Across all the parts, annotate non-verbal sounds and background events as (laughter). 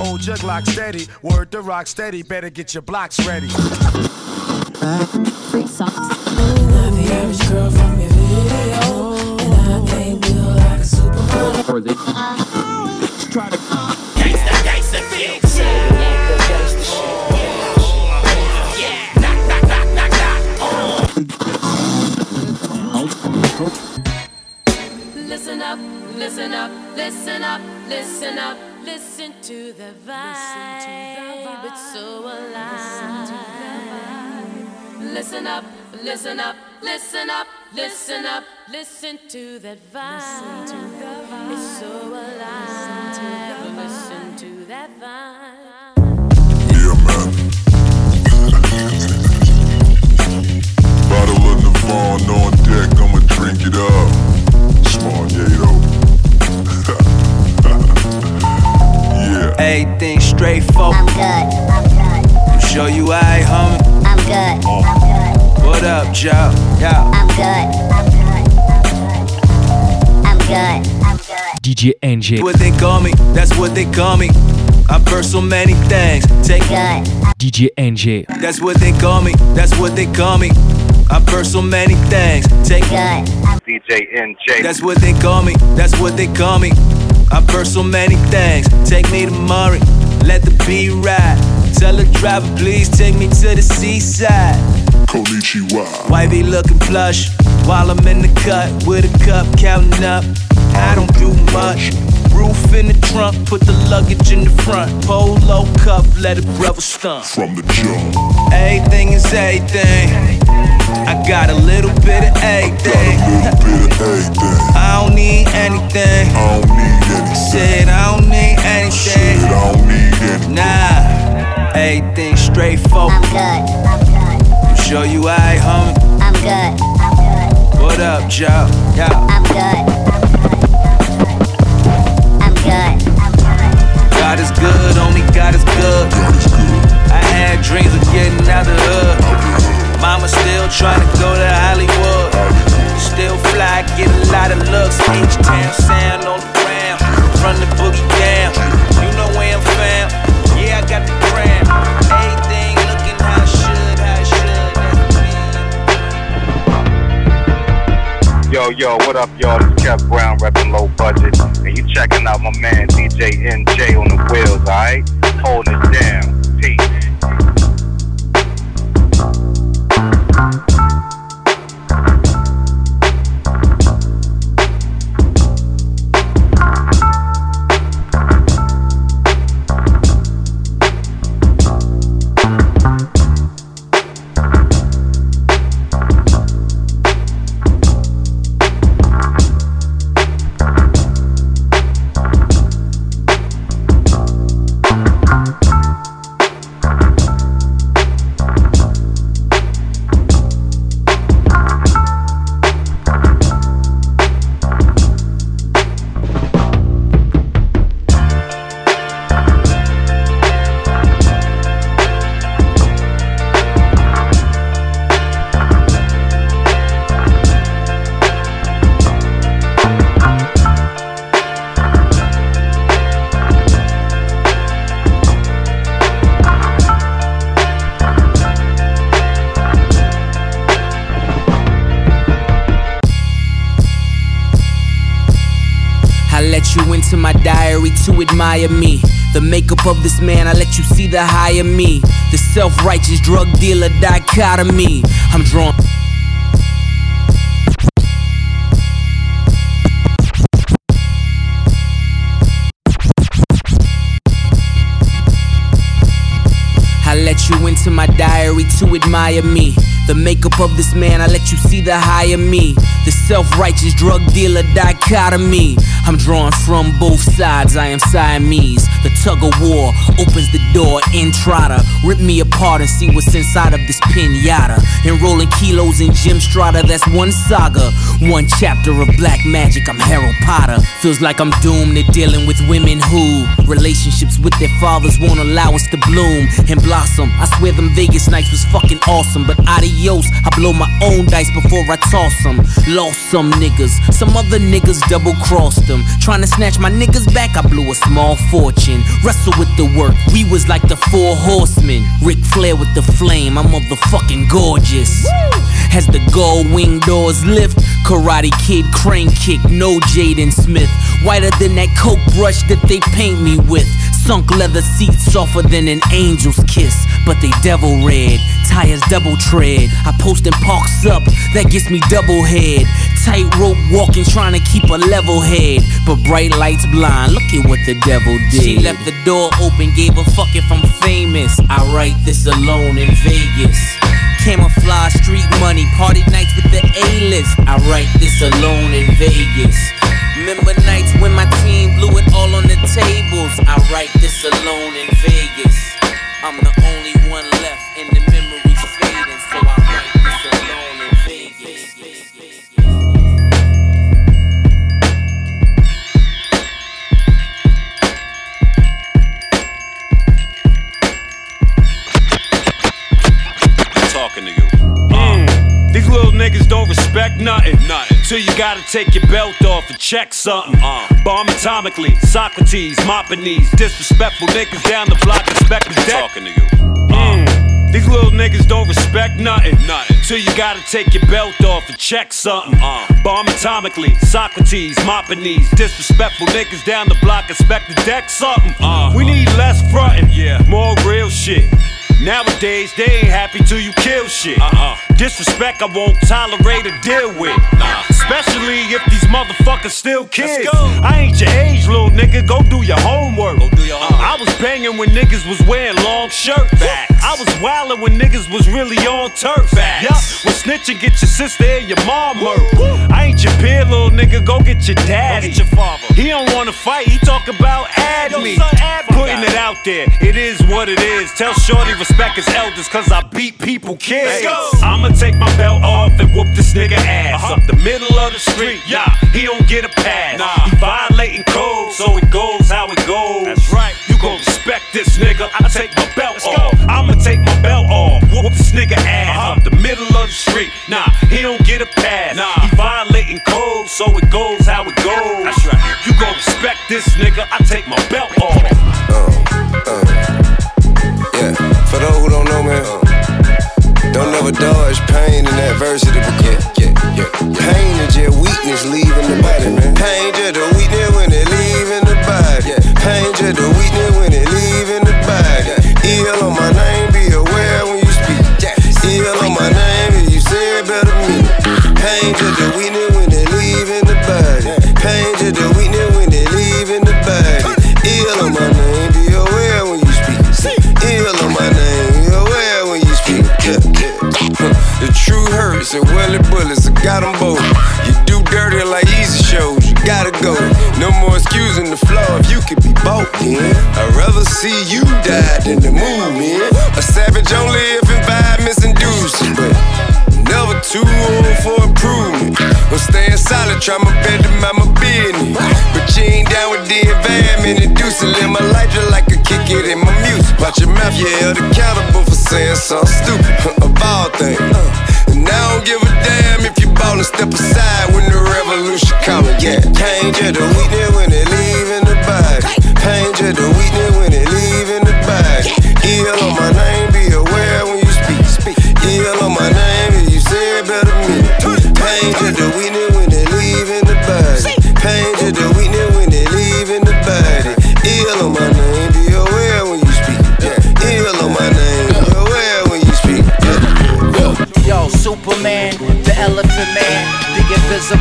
Old jug lock steady. Word to rock steady, better get your blocks ready. Try to Gangsta Gangsta Big Shit. Yeah, knock knock knock knock knock Listen up, listen up, listen up, listen up, listen to the vibe. It's so alive. Listen up, listen up, listen up, listen up, listen to that vibe. It's so alive. Listen to that vibe. Yeah, man. Bottle of Navon on deck, I'ma drink it up. Smart Yato. (laughs) yeah. Everything straight forward. I'm good, I'm good, Show you I homie. I'm good, I'm good, What up, Joe? Yeah. I'm good, I'm good, I'm good, I'm good. DJ Enjay, What they call me, that's what they call me. I burst so many things. Take Good, DJ Enjay, That's what they call me, that's what they call me. I burst so many things. Take good, DJ Enjay. That's what they call me, that's what they call me. I burst so many things. Take me to Murray, let the beat ride. Tell the driver, please take me to the seaside. Konnichiwa. Wifey looking plush while I'm in the cut with a cup counting up. I don't do much. Roof in the trunk, put the luggage in the front. Polo cup, let a brother stunt. From the jump. Everything is everything. I got a little bit of Got a everything. little bit of everything. I don't need anything. I don't need anything. Said I don't need Shit, anything. I don't need anything. Nah, everything straightforward. I'm good, I'm Show you I homie. I'm good, I'm good, What up, Joe? Yeah. I'm good, I'm good, I'm good. God is good, only God is good. God is good. I had dreams of getting out the hood. Mama still trying to go to Hollywood. Still fly, get a lot of looks. H-Town sound on the ground. Run the boogie down. You know where I'm found. Yeah, I got the gram. Yo, yo, what up, y'all? It's Kev Brown repping low budget. And you checking out my man DJ Enjay on the wheels, alright? Holding it down. Peace. Admire me. The makeup of this man, I let you see the higher me. The self righteous drug dealer dichotomy. I'm drawn. I let you into my diary to admire me. The makeup of this man, I let you see the higher me. The self righteous drug dealer dichotomy. I'm drawn from both sides, I am Siamese. The tug of war opens the door, Entrada. Rip me apart and see what's inside of this pinata. Enrolling kilos in Jim Strata, that's one saga. One chapter of black magic, I'm Harold Potter. Feels like I'm doomed to dealing with women who relationships with their fathers won't allow us to bloom and blossom. I swear them Vegas nights was fucking awesome, but adios, I blow my own dice before I toss them. Lost some niggas, some other niggas double crossed them. Trying to snatch my niggas back, I blew a small fortune. Wrestle with the work, we was like the four horsemen. Ric Flair with the flame, I'm motherfucking gorgeous. As the gold wing doors lift, Karate Kid crane kick, no Jaden Smith. Whiter than that coke brush that they paint me with. Sunk leather seats softer than an angel's kiss, but they devil red. Tires double tread. I post and parks up, that gets me double head. Tightrope walking, trying to keep a level head. But bright lights blind, look at what the devil did. She left the door open, gave a fuck if I'm famous. I write this alone in Vegas. Camouflage street money, party nights with the A-list. I write this alone in Vegas. Remember nights when my team blew it all on the tables. I write this alone in Vegas. I'm the only one don't respect nothing. Nothing. Till you gotta take your belt off and check something. Uh. Bomb atomically, Socrates, mopping these disrespectful niggas down the block, expect the deck. Talking to you. Mm. These little niggas don't respect nothing. Nothing. Till you gotta take your belt off and check something. Uh. Bomb atomically, Socrates, mopping these disrespectful niggas down the block, expect the deck something. Uh. We need less frontin', yeah. more real shit. Nowadays, they ain't happy till you kill shit. Uh-uh. Disrespect, I won't tolerate or deal with. Nah. Especially if these motherfuckers still kids. I ain't your age, little nigga. Go do your homework. Go do your homework. I was banging when niggas was wearing long shirts. Facts. I was wildin' when niggas was really on turf. Facts. Yup, when snitching, get your sister and your mom murdered. I ain't your peer, little nigga. Go get your daddy. Go get your father. He don't wanna fight. He talk about add Yo, me. son, add. Putting it out there. It is what it is. Tell Shorty respect his elders, cause I beat people kids. Let's go. I'ma take my belt off and whoop this nigga ass. Uh-huh. Up the middle of the street, yeah, he don't get a pass. Nah. He violating code, so it goes how it goes. That's right. You gon' respect this nigga. I take my belt off. I'ma take my belt off. Whoop this nigga ass. Uh-huh. Up the middle of the street, nah, he don't get a pass. Nah. He violating code, so it goes how it goes. That's right. You gon' respect this nigga. I take my belt off. Dodge pain and adversity yeah, yeah, yeah. pain is just weakness leaving the body, man. Pain just the weakness when it leaving the body. Pain just the weakness when it leaving the body. Ill on my name, be aware when you speak. Ill on my name, if you say it better me. Pain just the weakness see you die in the move, man. A savage only if environment's inducing, but never too old for improvement. I'm staying solid, try my best to mind my business. But you ain't down with the environment, inducing. Live my life just like a kick it in my music. Watch your mouth, you held accountable for saying something stupid. of all things. Uh, and I don't give a damn if you ballin', step aside when the revolution coming. Yeah, pain just the weakness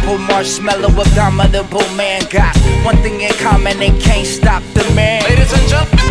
invisible marshmallow, abominable man. Got one thing in common, they can't stop the man. Ladies and gen- gentlemen,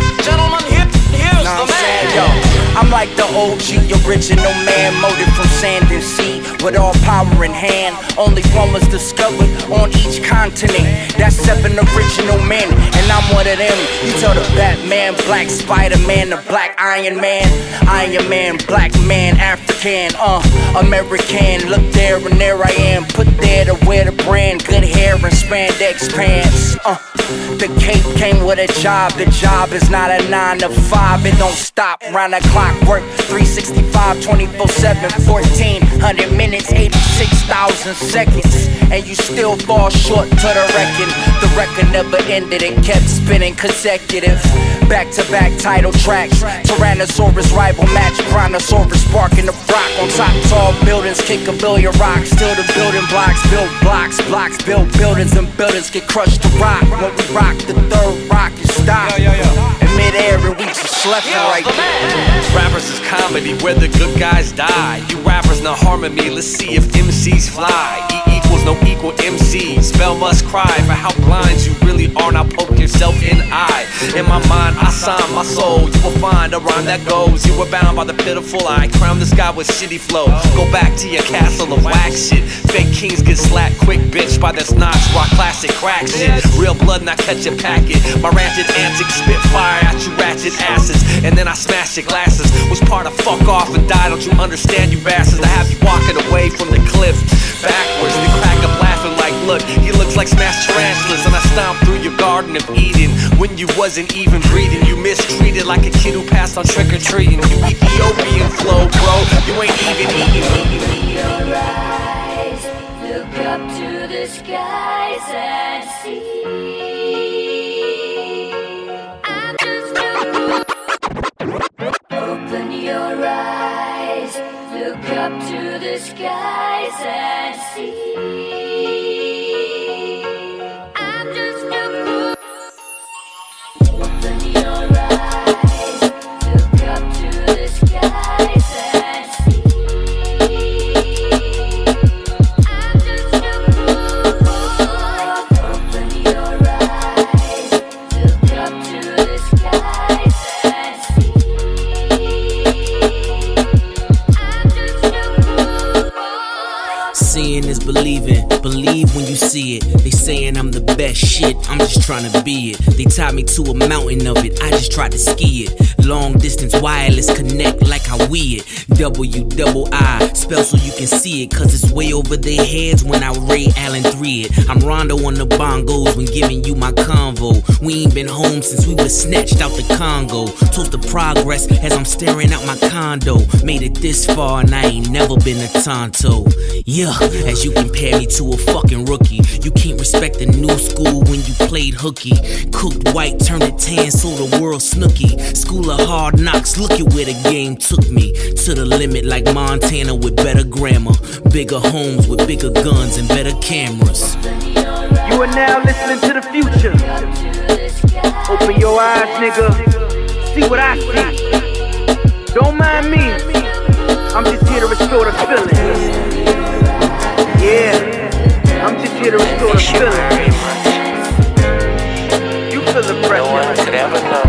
I'm like the OG, original man, molded from sand and sea, with all power in hand. Only one was discovered on each continent. That's seven original men, and I'm one of them. You tell the Batman, Black Spider Man, the Black Iron Man, Iron Man, Black Man, African, uh, American. Look there, and there I am, put there to wear the brand, good hair and spandex pants, uh the cape came with a job. The job is not a nine to five. It don't stop. Round the clock work 365, 24 7, 1400 minutes, 86,000 seconds. And you still fall short to the record. The record never ended. It kept spinning consecutive. Back to back title tracks. Tyrannosaurus rival match. Brontosaurus sparking the rock. On top tall buildings, kick a billion rocks. Still the building blocks. Build blocks, blocks, build buildings, and buildings get crushed to rock. When rock, the third rock is stop. In midair, and we just left it right there. Rappers is comedy where the good guys die. You rappers not harming me, let's see if MCs fly. E equals no equal MC. Spell must cry for how blind you really are. Now poke yourself in the eye. In my mind, I sign my soul. You will find a rhyme that goes. You were bound by the pitiful eye. Crown this guy with shitty flow. Go back to your castle of wax shit. Fake kings get slapped quick, bitch, by this notch. Rock classic crack shit. Real blood, not cut your packet. My ratchet antics spit fire at you ratchet asses. And then I smash your glasses. Was part of fuck off and die. Don't you understand, you bastards? I have you walking away from the cliff backwards. Then crack up laughing like, look, he looks like smashed tarantulas. And I stomp through your garden of Eden. When you wasn't even breathing, you mistreated like a kid who passed on trick or treating. You Ethiopian flow, bro. You ain't even eating. Look up to the skies up to the skies and see. Believing. Believe when you see it. They saying I'm the best shit. I'm just trying to be it. They tied me to a mountain of it. I just tried to ski it. Long distance wireless connect like how we it. W double I spell so you can see it. Cause it's way over their heads when I Ray Allen 3 it. I'm Rondo on the bongos when giving you my convo. We ain't been home since we was snatched out the Congo. Toast the progress as I'm staring out my condo. Made it this far and I ain't never been a Tonto. Yeah, as you compare me to a fucking rookie. You can't respect the new school when you played hooky. Cooked white, turned it tan, so the world snooky. School of hard knocks, look at where the game took me. To the limit like Montana with better grammar. Bigger homes with bigger guns and better cameras. You are now listening to the future. Open your eyes, nigga. See what I see. Don't mind me. I'm just here to restore the feeling. Yeah, I'm just here to restore the feeling. You feel the pressure. No one could ever know.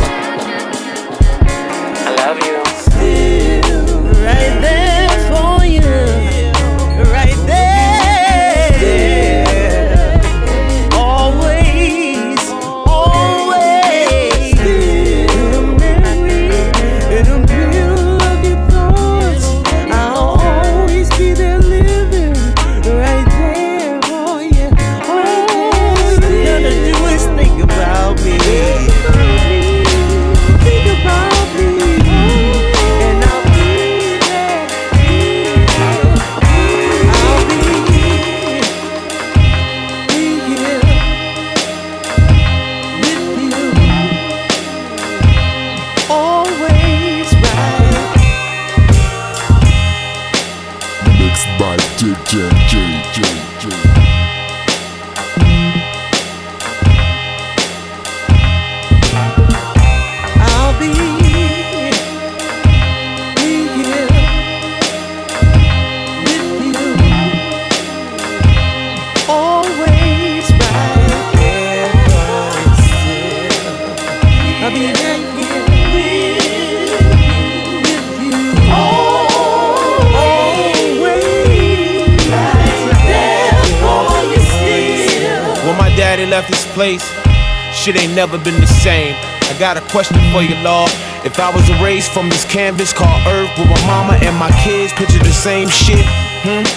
Shit ain't never been the same. I got a question for you, Lord. If I was erased from this canvas called Earth, would my mama and my kids picture the same shit? Hmm?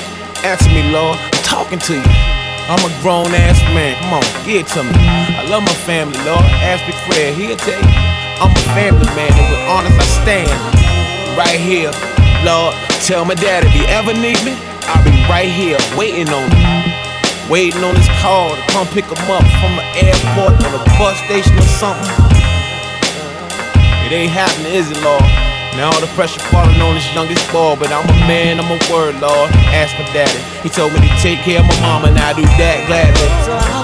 Answer me, Lord. I'm talking to you. I'm a grown ass man. Come on, give it to me. I love my family, Lord. Ask Big Fred, he'll tell you. I'm a family man, and with honest I stand. Right here, Lord. Tell my dad if he ever need me, I'll be right here waiting on him. Waiting on his call to come pick him up from the airport or the bus station or something. It ain't happening, is it, Lord? Now all the pressure falling on this youngest boy, but I'm a man, I'm a word, Lord. Ask my daddy. He told me to take care of my mama, and I do that gladly.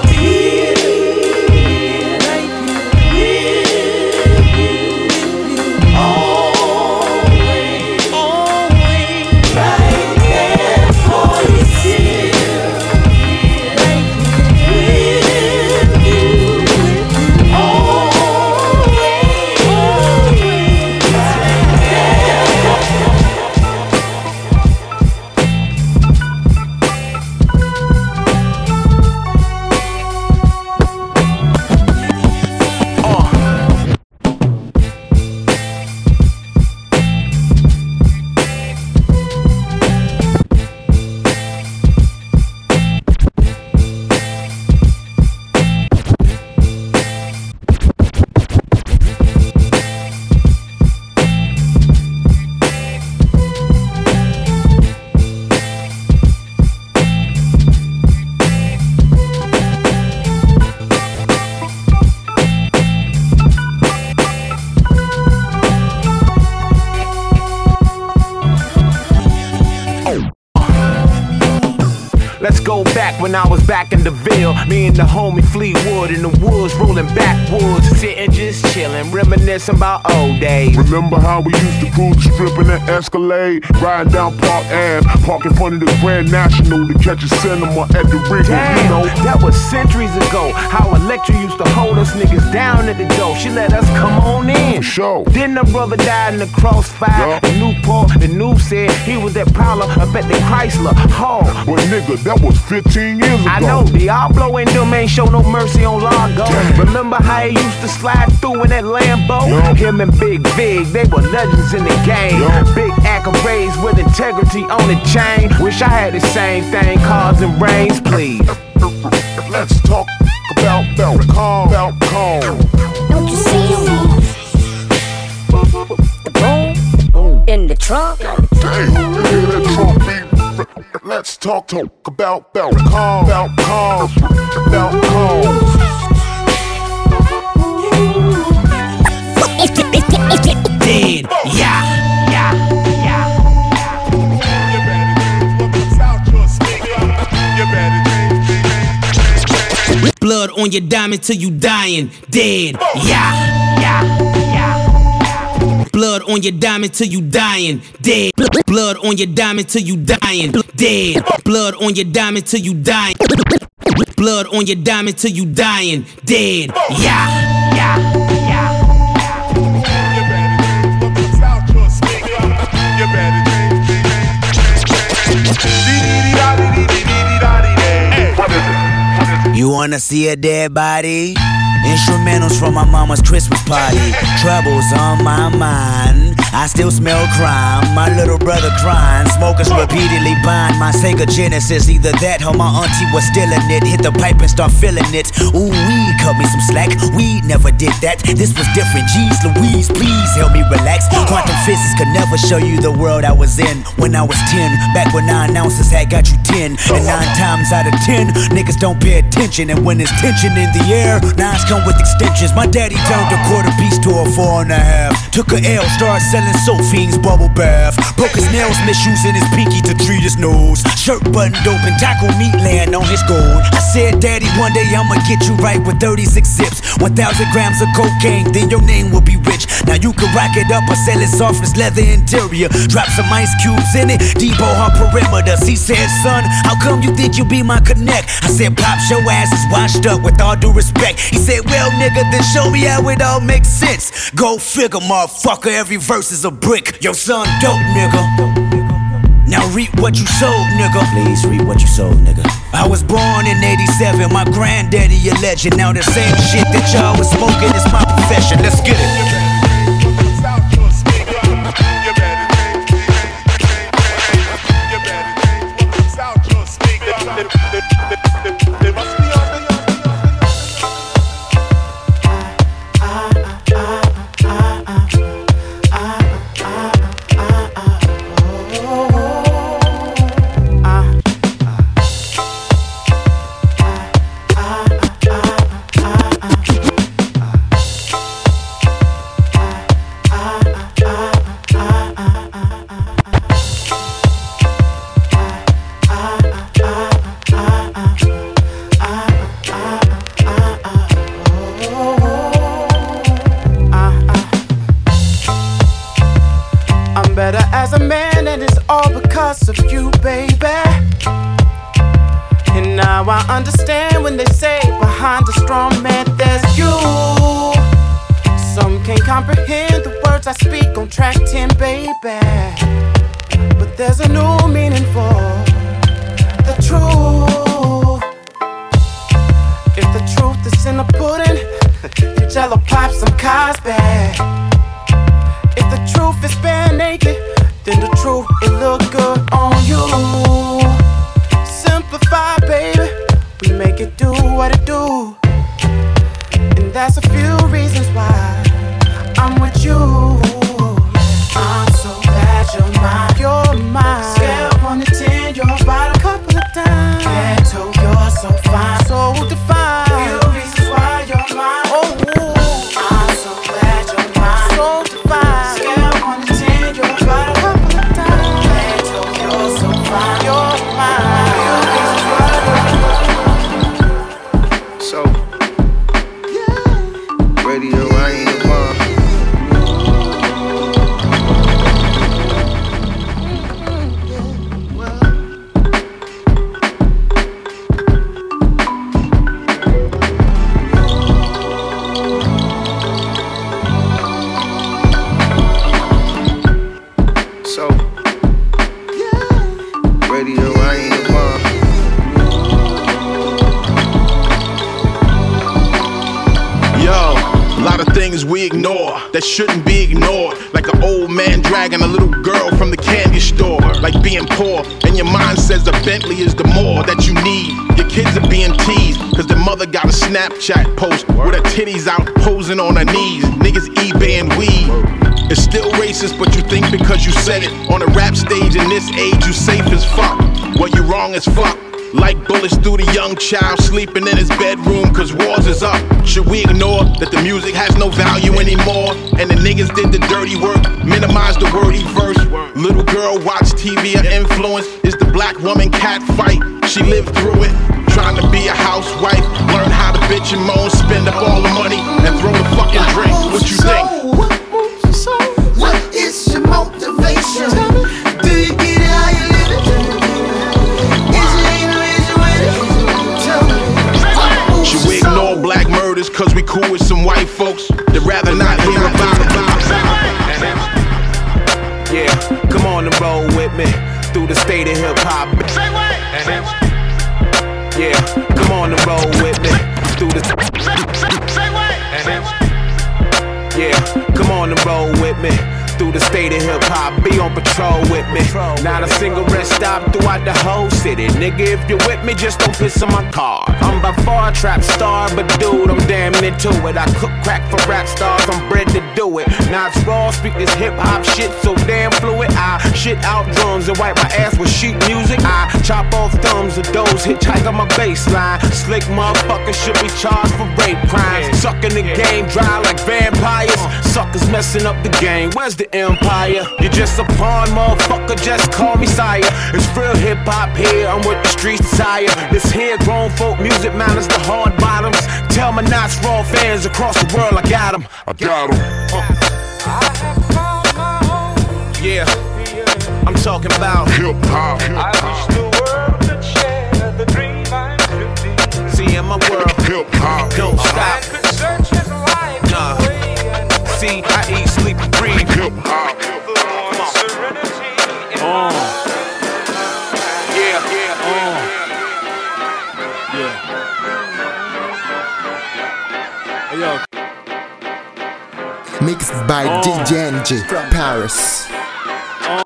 Reminiscing about old days. Remember how we used to cruise the strip in that Escalade, riding down Park Ave, park in front of the Grand National to catch a cinema at the Regal, Damn, you know? that was centuries ago. How Electra used to hold us niggas down at the door. She let us come on in. Sure. Then the brother died in the crossfire. In Newport, the news said he was at Prowler up at the Chrysler Hall. But nigga, that was 15 years ago. I know, Diablo and them ain't show no mercy on Largo. Remember how he used to slide through in that Lambo? Him and Big Big, they were legends in the game. Big accolades with integrity on the chain. Wish I had the same thing, cars and brains, please. Let's talk about belt calm, belt calm. Don't you see him? The boom in the trunk. Damn, you hear that trunk beat? Let's talk, talk about belt calm, belt calm, belt calm. Blood on your diamond till you dying, dead, yeah, yeah, yeah. Blood on your diamond till you dying, dead. Blood on your diamond till you dying, dead. Blood on your diamond till you dying. Blood on your diamond till you dying, dead, yeah, yeah. You wanna see a dead body? Instrumentals from my mama's Christmas party. Troubles on my mind. I still smell crime. My little brother crying. Smokers repeatedly bind my Sega Genesis. Either that or my auntie was stealing it. Hit the pipe and start filling it. Ooh, we cut me some slack. We never did that. This was different. Jeez Louise, please help me relax. Quantum physics could never show you the world I was in when I was 10. Back when nine ounces had got you 10. And nine times out of 10, niggas don't pay attention. And when there's tension in the air, nines come with extensions. My daddy turned a quarter piece to a four and a half. Took a L, started selling Sophine's bubble bath. Broke his nails, misusing his pinky to treat his nose. Shirt buttoned open, taco meat land on his gold. I said, Daddy, one day I'ma get you right with 36 zips. 1,000 grams of cocaine, then your name will be rich. Now you can rack it up or sell it soft as leather interior. Drop some ice cubes in it, depot her perimeters. He said, Son, how come you think you be my connect? I said, Pops, your ass is washed up with all due respect. He said, Well, nigga, then show me how it all makes sense. Go figure, motherfucker, every verse is a brick. Your son dope, nigga. Now reap what you sowed, nigga. Please reap what you sowed, nigga. I was born in 87, my granddaddy a legend. Now the same shit that y'all was smoking is my profession. Let's get it. Bullets through the young child sleeping in his bedroom cause wars is up. Should we ignore that the music has no value anymore? And the niggas did the dirty work, minimize the wordy verse. Little girl watch TV, her influence is the black woman cat fight. She lived through it, trying to be a housewife. Learn how to bitch and moan, city. Nigga, if you're with me, just don't piss on my car. I'm by far trap star, but dude, I'm damn into it. I cook crack for rap stars, I'm bred to do it. Now it's raw, speak this hip hop shit so damn fluid. I shit out drums and wipe my ass with sheet music. I chop off thumbs of those hitchhike on my baseline. Slick motherfuckers should be charged for rape crimes. Sucking the game dry like vampires. Suckers messing up the game. Where's the empire? You're just a pawn, motherfucker. Just call me sire. It's real hip hop here. I'm with streets desire. This here grown folk music manners the hard bottoms. Tell my Nottz Raw fans across the world I got 'em. I got 'em. Uh. Yeah, I'm talking about hip hop. I wish the world could share the dream I'm living. See, in my world, hip hop don't stop. Nah. See, I eat, sleep, and breathe hip hop. By Oh. DJ from Paris. Oh.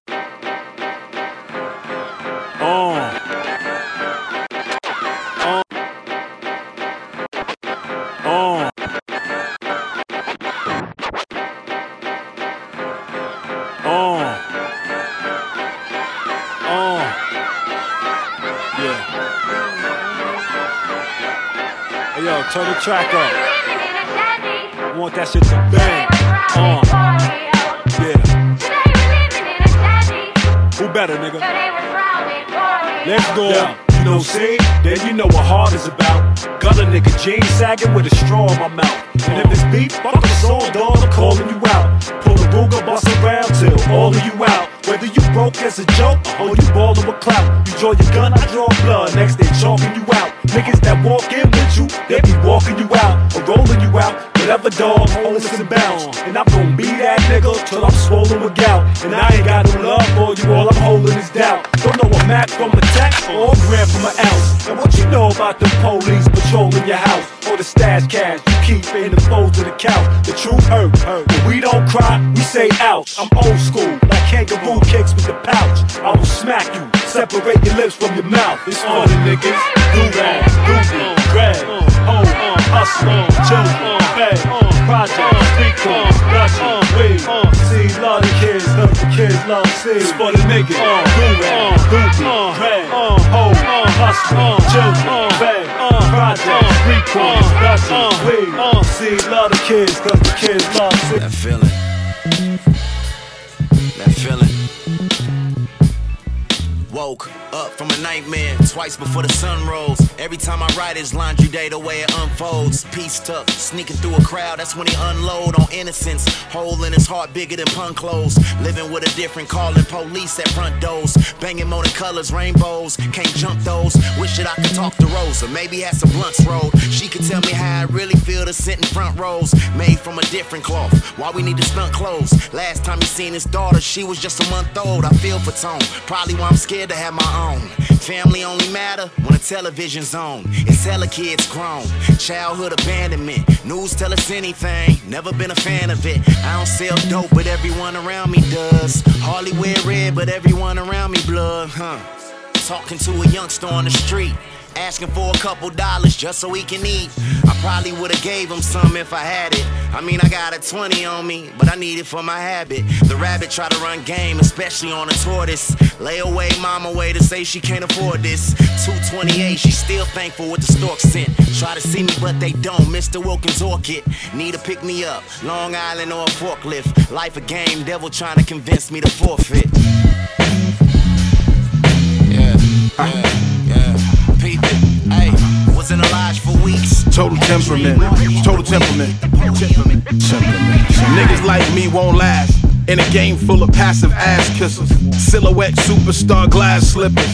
Oh. Oh. Oh. Oh. Yeah. Hey yo, turn the track up. I want that shit to bang. Uh. Yeah. Who better, nigga? Let's go. Yeah. You know, see, then you know what hard is about. Got a nigga jeans sagging with a straw in my mouth. And if it's beef, fuck the song, dog, I'm calling you out. Pull a Ruger, bust around till all of you out. Whether you broke as a joke or you ballin' with clout. You draw your gun, I draw blood. Next they chalking you out. Niggas that walk in with you, they be walking you out or rolling you out. Whatever dog, holding some bounce. And I'm gon' be that nigga till I'm swollen with gout. And I ain't got no love for you, all I'm holding is doubt. Don't know a map from a text or a gram from an ounce. And what you know about the police patrolling your house or the stash cash you keep in the folds of the couch? The truth hurt, hurt. We don't cry, we say ouch. I'm old school, like kangaroo kicks with the pouch. I will smack you, separate your lips from your mouth. It's for the niggas. Do that, do grab, hold, hustle, children, bag, project, street corn, gotcha, weed. See, love the kids, love the kids, love see. It's for the niggas. Do that, do it, grab, hold, uh, uh, hustle, uh, children, bag, project, street corn, gotcha, weed. See, love the kids, cause the kids love see. That feeling. That feeling. Woke up from a nightmare twice before the sun rose. Every time I write it's laundry day, the way it unfolds. Peace tuck, sneaking through a crowd, that's when he unload on innocence. Hole in his heart bigger than punk clothes. Living with a different calling police at front doors. Banging than colors, rainbows. Can't jump those. Wish that I could talk to Rosa, maybe had some blunts rolled. She could tell me how I really feel to sit in front rows. Made from a different cloth. Why we need to stunt clothes. Last time you seen his daughter, she was just a month old. I feel for Tone. Probably why I'm scared to have my own. Family only matter when the television's on. It's hella kids grown. Childhood abandonment. News tell us anything. Never been a fan of it. I don't sell dope, but everyone around me does. Hardly wear red, but everyone around me blood, huh? Talking to a youngster on the street. Asking for a couple dollars just so he can eat. I probably would've gave him some if I had it. I mean, I got a 20 on me, but I need it for my habit. The rabbit try to run game, especially on a tortoise. Lay away, mama way to say she can't afford this. 228, she still thankful with the stork sent. Try to see me, but they don't. Mr. Wilkins Orchid, need to pick me up. Long Island or a forklift. Life a game, devil trying to convince me to forfeit. Yeah, yeah, in a for weeks. Total temperament. Total temperament. Temperament. Niggas like me won't last. In a game full of passive ass kissers. Silhouette superstar glass slippers.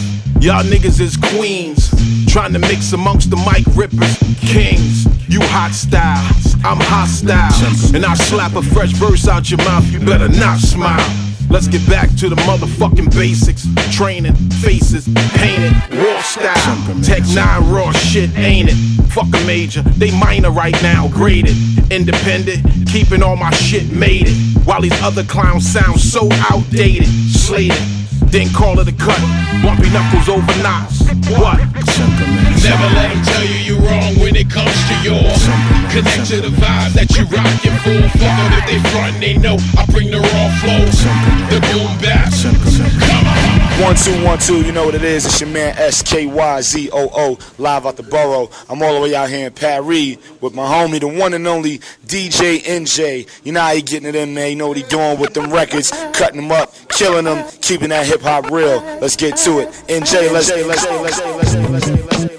Y'all niggas is queens. Trying to mix amongst the mic rippers. Kings. You hot style. I'm hostile. And I slap a fresh verse out your mouth. You better not smile. Let's get back to the motherfucking basics. Training, faces, painted, war style. Tech 9 raw shit, ain't it? Fuck a major, they minor right now, graded. Independent, keeping all my shit made it. While these other clowns sound so outdated. Slated, then call it a cut. Bumpy Knuckles over Nottz. What? Never let them tell you you're wrong when it comes to yours. Connect to the vibe that you rockin' for. Fuck them if they front, they know I bring the raw flow. The boom bap. Come on. One two one two, you know what it is. It's your man S K Y Z O O, live out the borough. I'm all the way out here in Paris with my homie, the one and only DJ Enjay. You know how he getting it in, man. You know what he doing with them records, cutting them up, killing them, keeping that hip hop real. Let's get to it. Enjay, let's let's let's let's let's uh, let's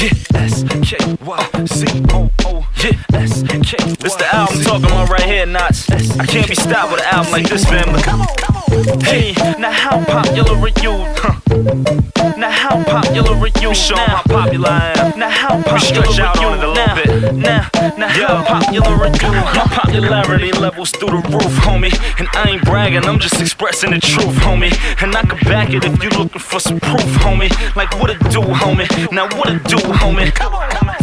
Yeah, S K Y C O O. Yeah, S K. This the album talking about right here, Nottz. I can't be stopped with an album like this, family. Hey, now how popular are you? Huh. Now how popular are you? Show now? how popular I am. Now how popular stretch out on it a little now, bit. Now, now how popular are you? My popularity levels through the roof, homie. And I ain't bragging, I'm just expressing the truth, homie. And I can back it if you looking for some proof, homie. Like what it do, homie. Now what it do, homie.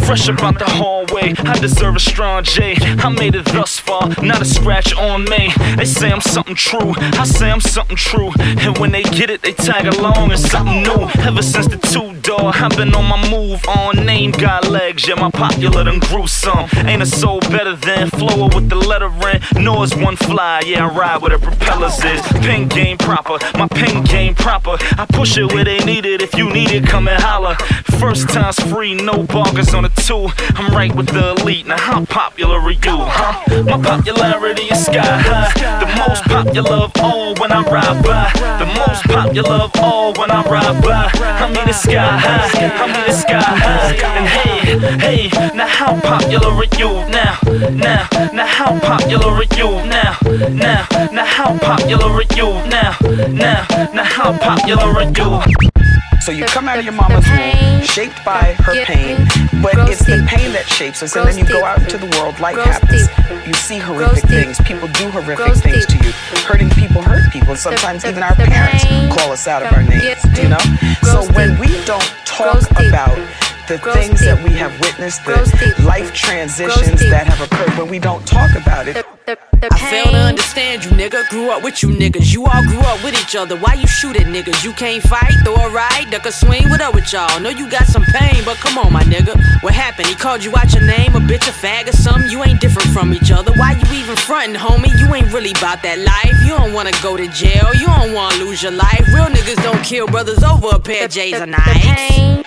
Fresh about the hallway, I deserve a strong J. I made it thus far, not a scratch on me. They say I'm something true, I say I'm something true. And when they get it, they tag along and something new. Ever since the two door, I've been on my move on. Name got legs, yeah, my popular than gruesome. Ain't a soul better than flower with the letter in. Nor is one fly, yeah, I ride where the propellers is. Pin game proper, my pin game proper. I push it where they need it. If you need it, come and holler. First time's free, no bargains on the two. I'm right with the elite. Now, how popular are you, huh? My popularity is sky high. The most popular of all when I ride by. The most popular of all when I ride by. I'm in the sky high, I'm in the sky high. And hey, hey, now how popular are you now? Now, now how popular are you now? Now, now how popular are you now? Now, now how popular are you? So you come out of your mama's womb, shaped by her pain, but it's the pain that shapes us, and then you go out into the world, life happens. You see horrific things, people do horrific things to you. Hurting people hurt people, sometimes even our parents call us out of our names, you know? So when we don't talk about the things that we have witnessed, the life transitions that have occurred, when we don't talk about it, I fail to understand you, nigga. Grew up with you niggas. You all grew up with each other. Why you shoot at niggas? You can't fight, throw a right, duck a swing. What up with y'all? Know you got some pain, but come on, my nigga. What happened? He called you out your name, a bitch, a fag, or something? You ain't different from each other. Why you even frontin', homie? You ain't really about that life. You don't wanna go to jail. You don't wanna lose your life. Real niggas don't kill brothers over a pair of J's or Nikes.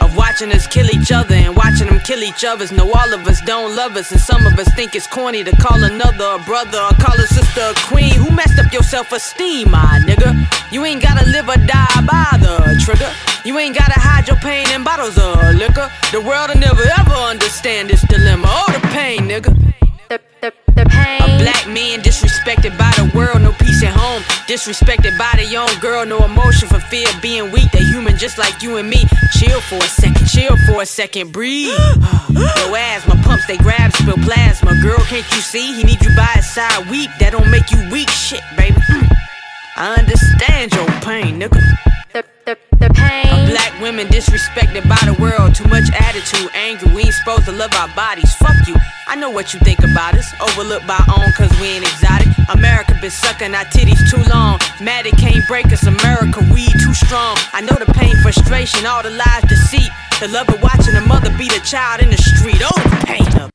Of watching us kill each other and watching them kill each other's. No, all of us don't love us, and some of us think it's corny to call another a brother or call a sister a queen. Who messed up your self esteem, my nigga? You ain't gotta live or die by the trigger. You ain't gotta hide your pain in bottles of liquor. The world will never ever understand this dilemma. Oh, the pain, nigga. A black man disrespected by the world, no peace at home. Disrespected by the young girl, no emotion for fear of being weak. They human just like you and me. Chill for a second, chill for a second, breathe. (gasps) Your asthma pumps, they grab, spill plasma. Girl, can't you see? He need you by his side, weak. That don't make you weak, shit, baby. (clears throat) I understand your pain, nigga. A black women disrespected by the world. Too much attitude, anger. We ain't supposed to love our bodies. Fuck you. I know what you think about us. Overlooked by own cause we ain't exotic. America been sucking our titties too long. Mad it can't break us. America, we too strong. I know the pain, frustration, all the lies, deceit. The love of watching a mother beat a child in the street. Oh, the pain of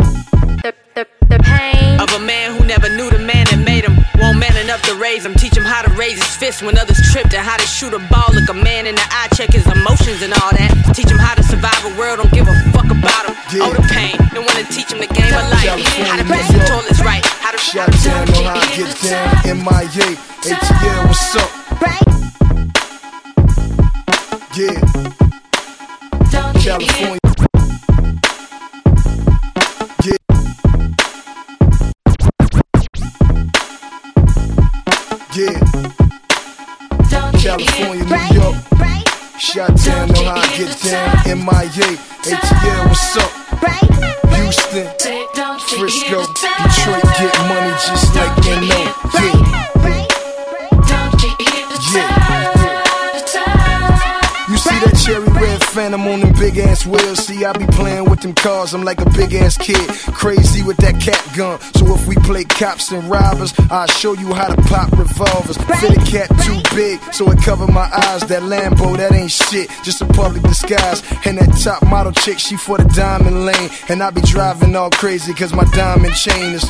the pain of a man who never knew the man that made him. Won't man enough to raise him. Teach him how to raise his fist when others tripped and how to shoot a ball. Look a man in the eye, check his emotions and all that. Teach him how to survive a world, don't give a fuck about him. Oh, the pain. Don't wanna teach him the game of life. How to piss the toilets right. How to Shot down, know how I get down. MIA, ATL, what's up? Yeah. California. Yeah. California, New York. Shot down, know how I get down. MIA, ATL, what's up? Houston, Frisco, Detroit, get money just like NO. Yeah. That cherry red phantom on them big ass wheels? See, I be playing with them cars, I'm like a big ass kid. Crazy with that cat gun. So if we play cops and robbers, I'll show you how to pop revolvers. Fit a cat too big, so it cover my eyes. That Lambo, that ain't shit, just a public disguise. And that top model chick, she for the diamond lane. And I be driving all crazy, cause my diamond chain is.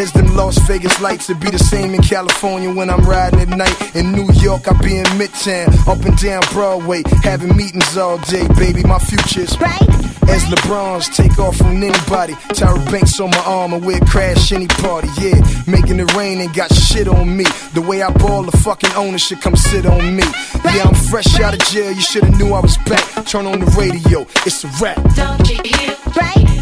As them Las Vegas lights, it be the same in California when I'm riding at night. In New York, I be in Midtown, up and down Broadway, having meetings all day, baby. My future's bright. as LeBron's take off from anybody. Tyra Banks on my arm and we'll crash any party, yeah. Making it rain ain't got shit on me. The way I ball, the fucking owner should come sit on me. Yeah, I'm fresh out of jail, you should've knew I was back. Turn on the radio, it's a rap. Don't you hear? Right, right,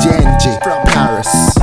DNG from Paris.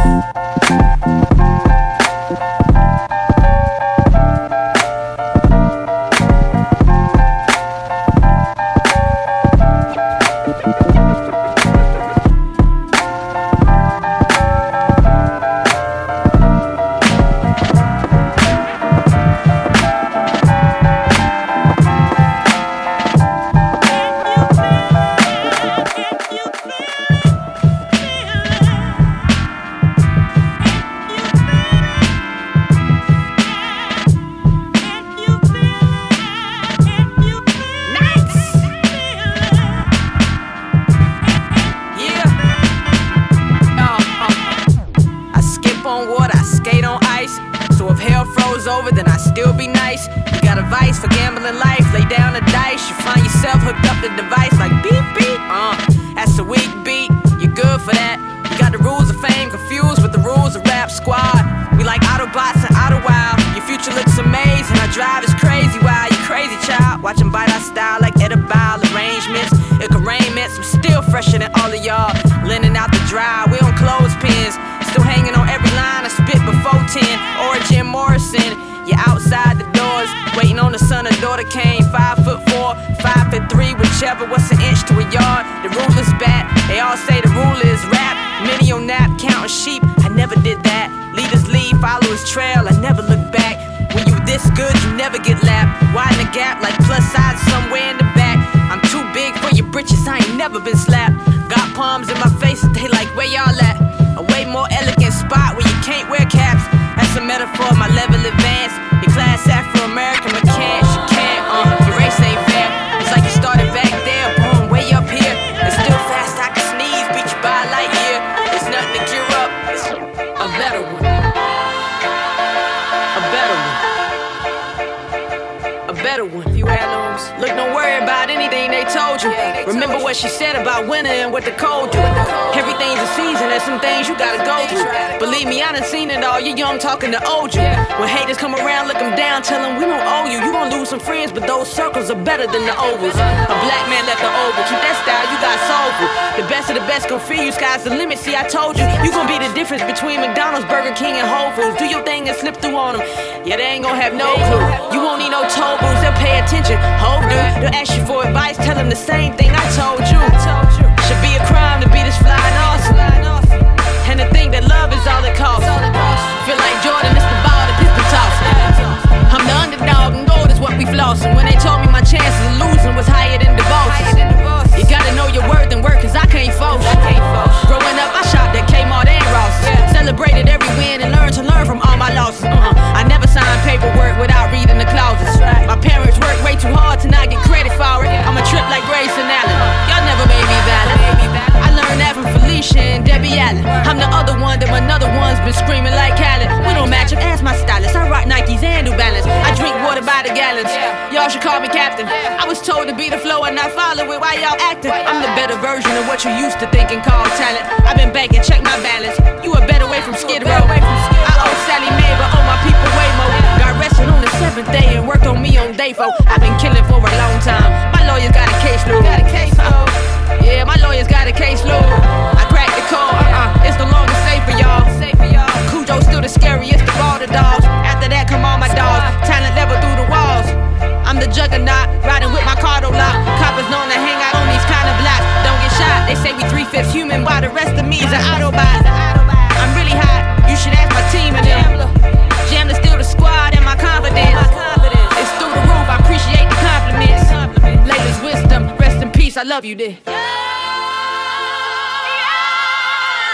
up, you did. Yeah. Yeah.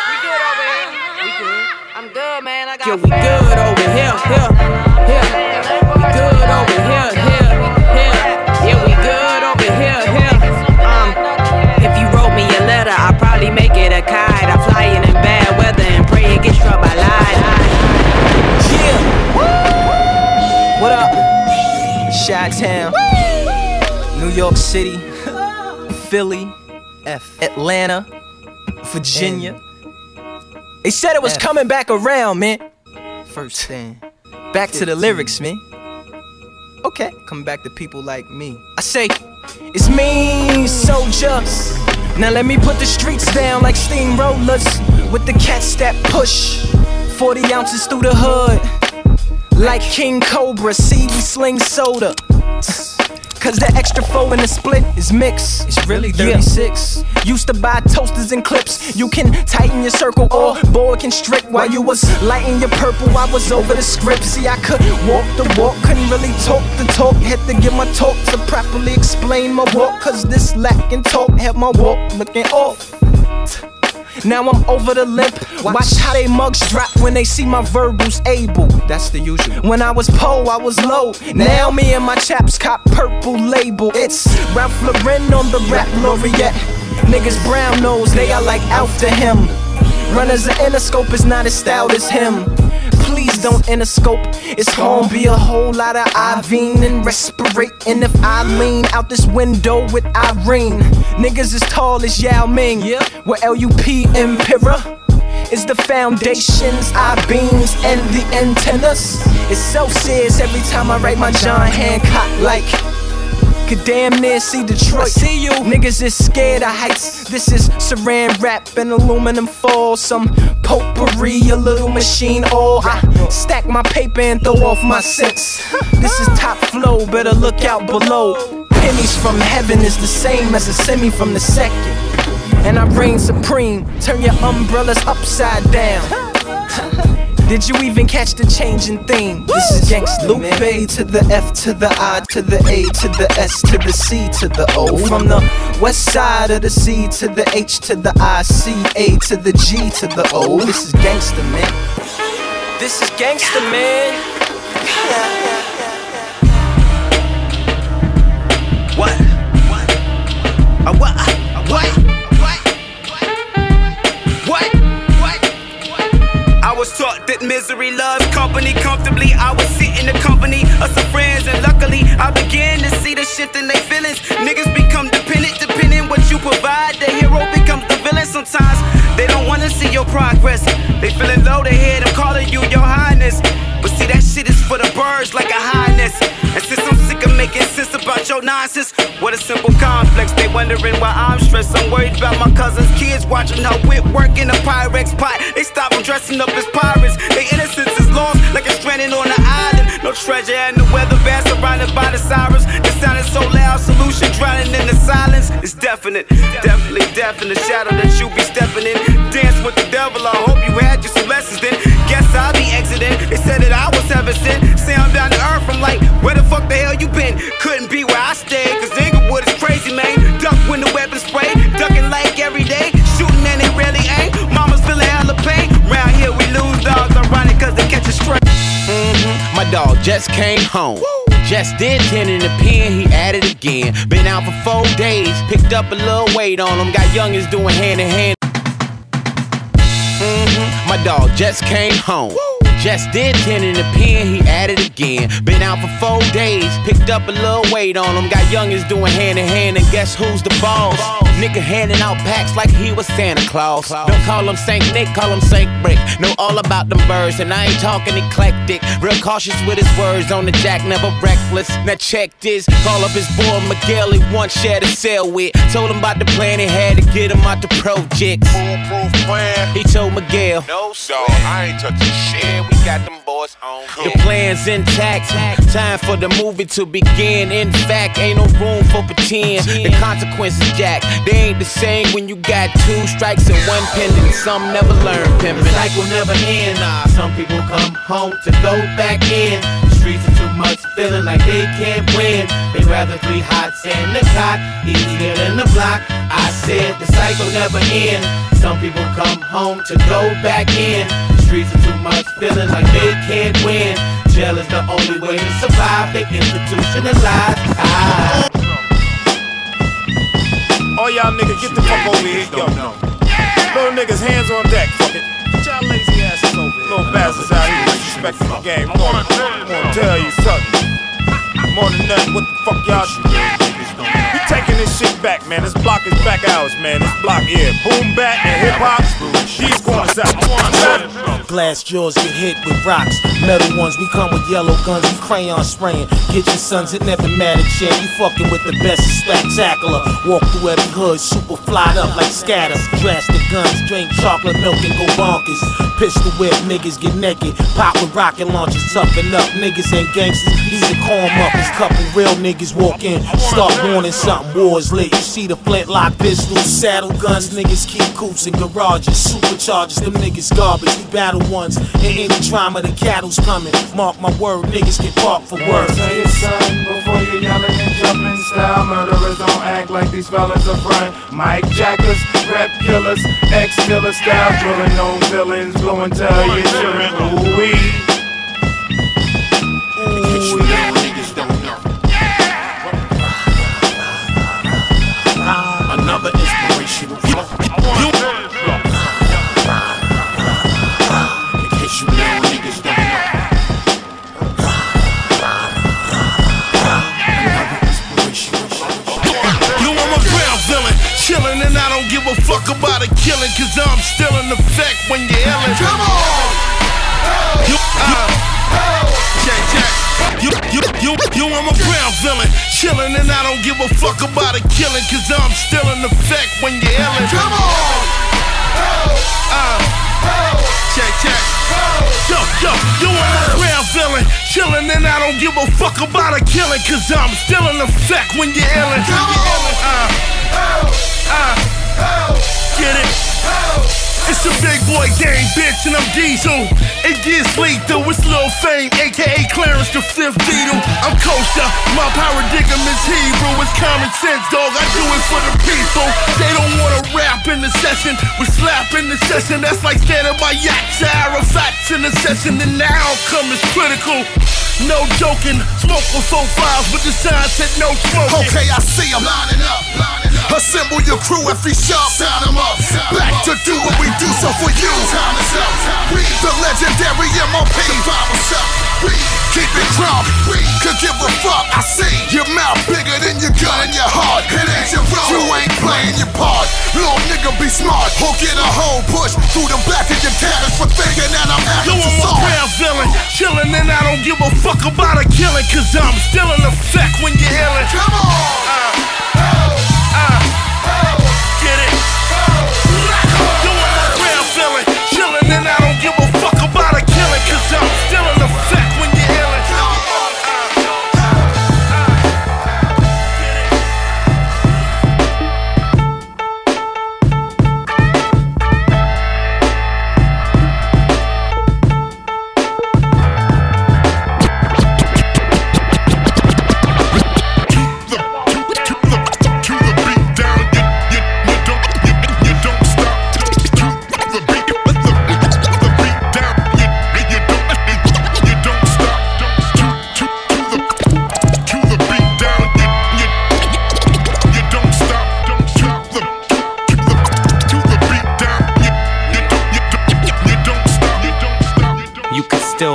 We good over here. We good. I'm good, man. I got. Yo, we good over here, here, here. We good over here, here, here. Yeah, we good over here, here. Um, if you wrote me a letter, I'd probably make it a kite. I fly in in bad weather and pray it gets struck by light. Yeah. woo. What up? Chi-Town, New York City. Philly, F. Atlanta, Virginia. N. They said it was F. coming back around, man. First thing. Back 15. to the lyrics, man. Okay, come back to people like me. I say, it's me, so just Now let me put the streets down like steamrollers with the cats that push 40 ounces through the hood. Like King Cobra, see, we sling soda. Cause the extra four in the split is mixed. It's really 36. Used to buy toasters and clips. You can tighten your circle or boy can strict while you was lighting your purple. I was over the script. See, I could walk the walk, couldn't really talk the talk. Had to get my talk to properly explain my walk. Cause this lacking talk had my walk looking off. Now I'm over the limp. Watch how they mugs drop when they see my verbals able. That's the usual. When I was po, I was low. Now me and my chaps cop purple label. It's Ralph Lauren on the rap laureate. Niggas brown nose, they are like after him. Runners of Interscope is not as stout as him. Please don't Interscope. It's gonna be a whole lot of Ivine and respirating if I lean out this window with Irene. Niggas as tall as Yao Ming. With LUP Impera is the foundations, I beams, and the antennas. It's so serious every time I write my John Hancock like. Could damn near see Detroit. see you. Niggas is scared of heights. This is saran wrap and aluminum foil. Some potpourri, a little machine oil. I stack my paper and throw off my scents. This is top flow, better look out below. Pennies from heaven is the same as a semi from the second. And I reign supreme. Turn your umbrellas upside down. (laughs) Did you even catch the changing theme? This is gangsta Lupe to the F to the I to the A to the S to the C to the O. From the west side of the C to the H to the I C A to the G to the O. This is gangsta man. This is gangsta man. What? What? Uh, what? Uh, what? What? Was taught that misery loves company. Comfortably, I was sitting in the company of some friends, and luckily, I began to see the shift in their feelings. Niggas become dependent, depending what you provide. The hero becomes the villain. Sometimes they don't wanna see your progress. They feeling low, they hear them calling you your highness. But see, that shit is for the birds like a highness. And since I'm sick of making sense about your nonsense, what a simple complex. They wondering why I'm stressed. I'm worried about my cousin's kids watching her whip work in a Pyrex pot. They stop from dressing up as pirates. Their innocence is lost like a stranded on an island. No treasure and the weather band surrounded by the sirens. The sound is so loud, solution drowning in the silence. It's definite, definitely definite. Shadow that you be stepping in. Dance with the devil. I hope you had you some lessons then. Guess I'll be exiting. They said that I was heaven sent. Say I'm down to earth. I'm like, where the fuck the hell you been? Couldn't be where I stayed. Cause Inglewood is crazy, man. Duck when the weapon spray. Ducking like every day. Shooting and they rarely aim. Mama's feeling hella pain. Round here we lose dogs. Ironic cause they catch a stray. Mm-hmm. My dog just came home. Just did 10 in the pen, he added again. Been out for four days, picked up a little weight on him. Got youngins doing hand in hand. My dog just came home. Just did 10 in the pen, he added again. Been out for four days, picked up a little weight on him. Got youngins doing hand in hand, and guess who's the boss? Nigga handing out packs like he was Santa Claus. Don't call him Saint Nick, call him Saint Brick. Know all about them birds, and I ain't talking eclectic. Real cautious with his words on the jack, never reckless. Now check this, call up his boy Miguel, he once shared a cell with. Told him about the plan he had to get him out the projects. Foolproof plan. He told Miguel, No, dog, I ain't touching shit. We got them boys on. The plan's intact. Time for the movie to begin. In fact, ain't no room for pretend. The consequences, Jack, they ain't the same when you got two strikes and one pending. Some never learn pimping. The cycle never ends. Nah, some people come home to go back in. The Streets are too much, feeling like they can't win. They rather three hots and the cot, easier than the block. I said the cycle never ends. Some people come home to go back in. Are too much, feeling like they can't win. Jail is the only way to survive. They institutionalize. Ah. All y'all niggas, get the fuck over here. Yo, little niggas, hands on deck. Fuck it. Get y'all lazy asses over here. Little bastards out here disrespecting the game. I'm gonna, I'm gonna tell you something. More than nothing, what the fuck y'all should We taking this shit back, man. This block is back ours, man. This block, yeah. Boom back and hip hop. These corners out. Glass jaws get hit with rocks. Metal ones, we come with yellow guns and crayon spraying. Get your sons, it never mattered, yeah. You fucking with the best, spectacular. Walk through every hood, super flyed up like scatter. Drastic guns, drink chocolate milk and go bonkers. Pistol whip, niggas get naked. Pop with rocket launchers, toughen up. Niggas ain't gangsters, these are corn muffins. Couple real niggas walk in, start warning something. Wars lit. You see the flintlock pistols, saddle guns. Niggas keep coops in garages, superchargers. Them niggas garbage. We battle ones. In any trauma, the cattle's coming. Mark my word, niggas get parked for work. Say it, son, before you yelling and jumping style. Murderers don't act like these fellas are front. Mike Jackers, rep killers, ex killer style, drilling on villains, blowing tell you children. Ooh wee. A fuck about a killing, cause I'm still in effect when you're illin'. Come on! You, you, check, check. You, you, you, you, I'm a ground villain, chillin' and I don't give a fuck about a killing, cause I'm still in effect when you're illin'. Come on! Uh, check, check. Yo, yo, yo, I'm a ground villain, chillin' and I don't give a fuck about a killing, cause I'm still in effect when you're illin'. Uh, uh, get it? It's a big boy gang, bitch, and I'm Diesel. It gets lethal, it's Lil Fame, aka Clarence the Fifth Beatle. I'm kosher, my paradigm is Hebrew, it's common sense, dog. I do it for the people. They don't wanna rap in the session, we slap in the session. That's like standing by yachts, Arafats in the session, and the outcome is critical. No joking, smoke with four files, but the sign said no smoking. Okay, I see him. Lining up, lining up. Assemble your crew if he's sharp. Sign him up. Back to do what we do, so for you. Time is up. We, the legendary MOP. Survival's up. We keep it crump. We could give a fuck. I see your mouth bigger than your gun and your heart. It ain't your role. You ain't playing your part. Little nigga, be smart. Or get a hole push through the back of your cabin for thinking that I'm Yo, acting I'm a ground villain, chillin' and I don't give a fuck about a killing, cause I'm still in effect when you're illin'. Come on! Uh, uh, get it? I'm a ground villain, chillin' and I don't give a fuck about a killing, cause I'm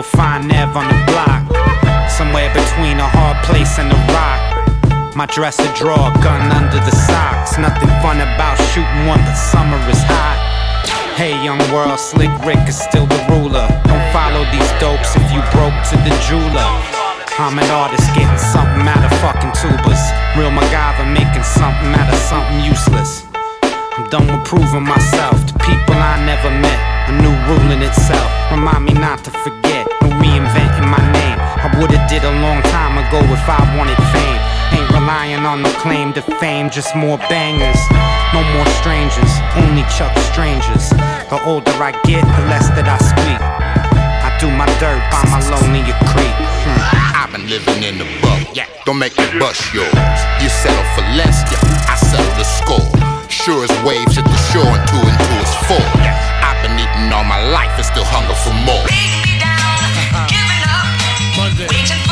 still find Nev on the block, somewhere between a hard place and a rock. My dresser drawer, gun under the socks. Nothing fun about shooting one, but summer is hot. Hey, young world, slick Rick is still the ruler. Don't follow these dopes if you broke to the jeweler. I'm an artist getting something out of fucking tubers. Real MacGyver making something out of something useless. I'm done with proving myself to people I never met. A new rule in itself. Remind me not to forget. No reinventing my name. I would've did a long time ago if I wanted fame. Ain't relying on the claim to fame, just more bangers. No more strangers, only Chuck strangers. The older I get, the less that I speak. I do my dirt by my lonely creek. Hmm. I've been living in the boat. Yeah. Don't make me bust yours. You settle for less, yeah. I settle the score. Sure as waves hit the shore and two and two is four. I've been eating all my life and still hunger for more.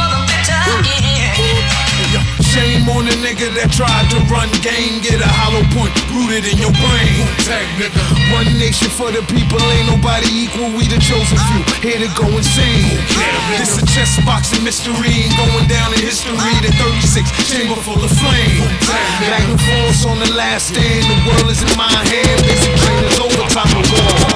(laughs) Shame on the nigga that tried to run game, get a hollow point rooted in your brain. Tag nigga. One nation for the people, ain't nobody equal. We the chosen few, here to go insane. This a chess boxing mystery, going down in history. The 36 chamber full of flame. Magnum force on the last stand, the world is in my hand. Basic trainers over time of war.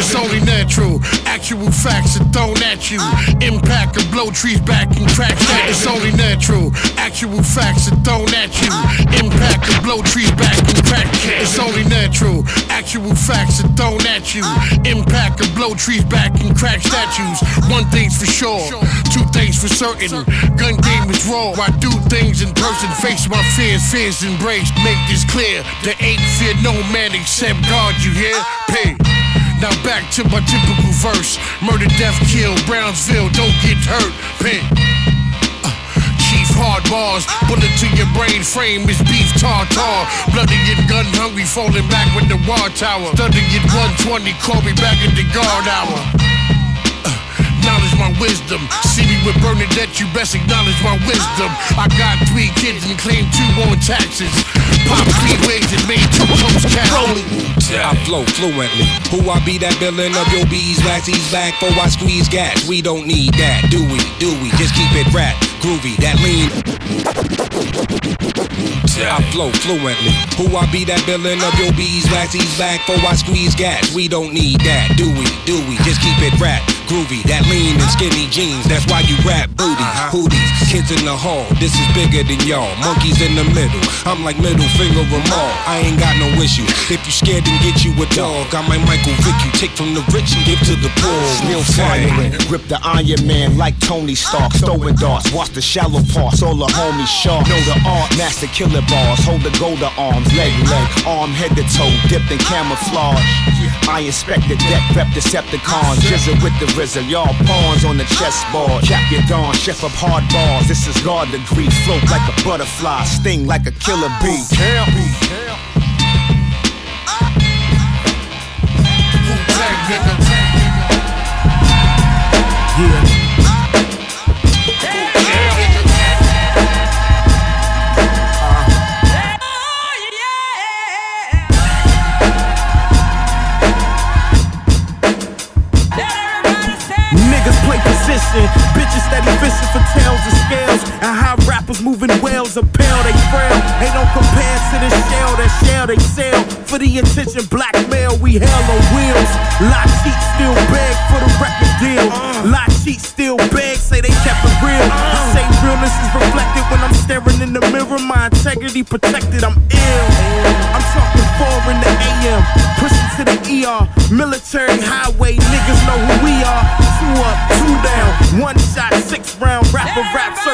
It's only natural. Actual facts are thrown at you. Impact of blow trees back and crack that. It's only natural. Actual facts are thrown at you. Impact of blow trees back and crack. It's only natural. Actual facts are thrown at you. Impact of blow trees back and crack statues. One thing's for sure, two things for certain. Gun game is raw. I do things in person, face my fears, fears embraced. Make this clear. There ain't fear no man except God, you hear? Pay. Now back to my typical verse. Murder, death, kill, Brownsville, don't get hurt. Pay. Uh, Chief hard bars, bullet to your brain frame is beef tartar. Bloody and gun hungry, falling back with the war tower. Studying 120, call me back at the guard hour. Uh, Knowledge my wisdom. See me with Bernadette, you best acknowledge my wisdom. I got three kids and claim two on taxes. Pop three ways and made two toast cats. I flow fluently. Who I be that villain of your beeswax? He's back for I squeeze gas. We don't need that, do we? Do we? Just keep it rap, groovy, that lean. I flow fluently. Who I be that villain of your beeswax? He's back for I squeeze gas. We don't need that, do we? Do we? Just keep it rap, groovy, that lean and skinny jeans. That's why you rap booty, uh-huh. hooties, kids in the hall. This is bigger than y'all. Monkeys in the middle. I'm like middle finger them all. I ain't got no issue. If you scared, then get you a dog. I might Michael Vick you. Take from the rich and give to the poor. Still firing, rip the Iron Man like Tony Stark. Throwing darts, watch the shallow parts. All the homies sharp. Know the art, master killer bars. Hold the golden arms, leg, leg, arm, head to toe, dipped in camouflage. I inspect the deck, rep Decepticons. Jizzle with the RZA, y'all pawns on the chessboard. Cap your dawn, chef up hard bars. This is guard degree, float like a butterfly, sting like a killer bee. Niggas a pill, they frail. Ain't no compare to the shell, that shell they sell. For the attention, blackmail, we hell on wheels. Lot cheat, still beg for the record deal. Lot cheat, still beg, say they kept it real. I say realness is reflected when I'm staring in the mirror. My integrity protected, I'm ill. I'm talking four in the AM, pushing to the ER. Military highway, niggas know who we are.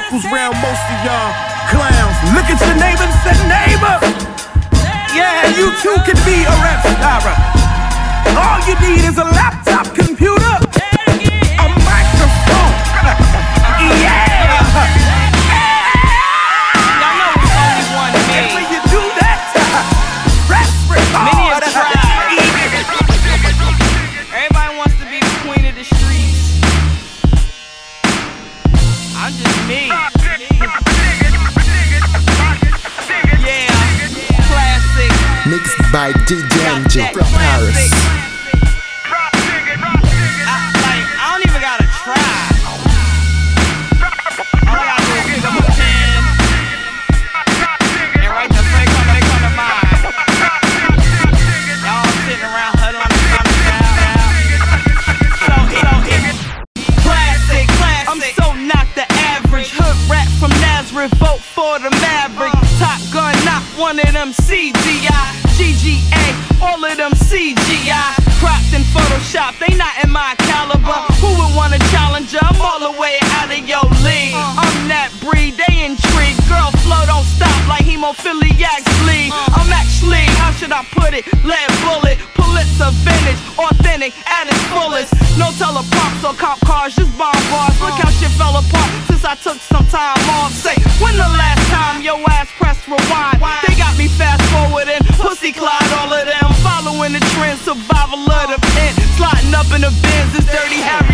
Circles round most of y'all clowns. Look at your neighbor and say, neighbor. Yeah, you too can be a rap star. All you need is a laptop computer, Mixed by it? Lead bullet, Pulitzer vintage, authentic at its fullest. No teleprompts or cop cars, just bomb bars. Look how shit fell apart since I took some time off. Say, when the last time your ass pressed rewind? They got me fast forwarding, pussy Clyde, all of them. Following the trend, survival of the pen. Sliding up in the bins, it's dirty Harriet.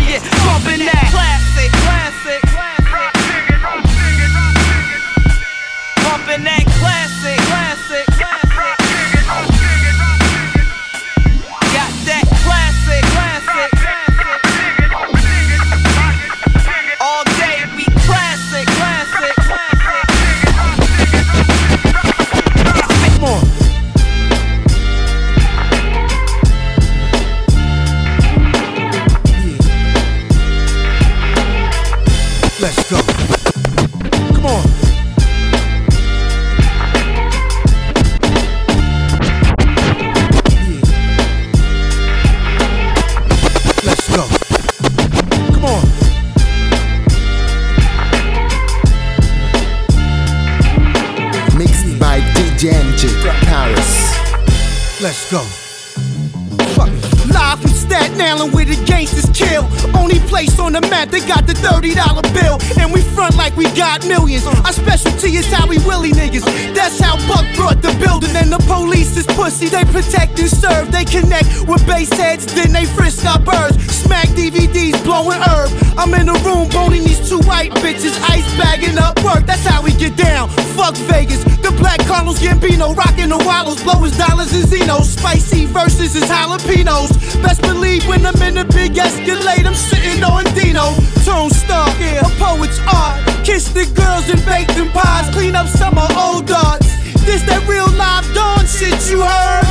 Jalapenos. Best believe when I'm in a big Escalade, I'm sitting on Dino. Tone Star, yeah, a poet's art. Kiss the girls and bake them pies. Clean up some of old darts. This that real live dawn shit you heard.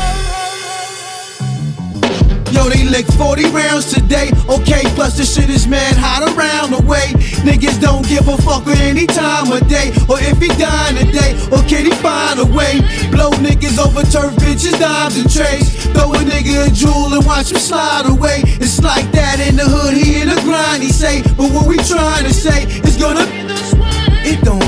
Yo, they lick 40 rounds today. Okay, plus the shit is mad hot around the way. Niggas don't give a fuck with any time of day. Or if he dying today, or can he find a way? Blow niggas over turf bitches, dimes and trays. Throw a nigga a jewel and watch him slide away. It's like that in the hood, he in the grind, he say. But what we trying to say is gonna. It don't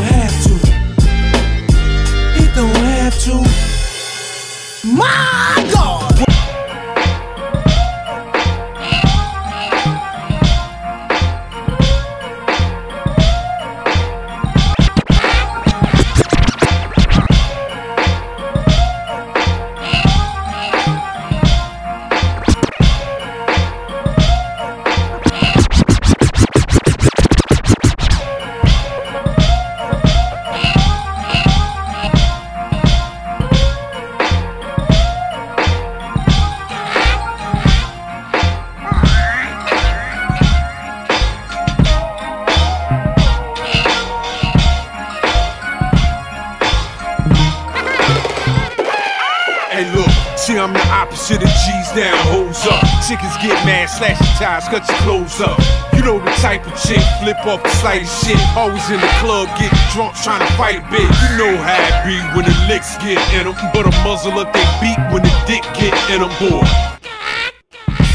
Chickens get mad, slash your tires, cut your clothes up. You know the type of chick, flip off the slightest shit. Always in the club, getting drunk, trying to fight a bitch. You know how it be when the licks get in them, but a muzzle up they beat when the dick get in them, boy.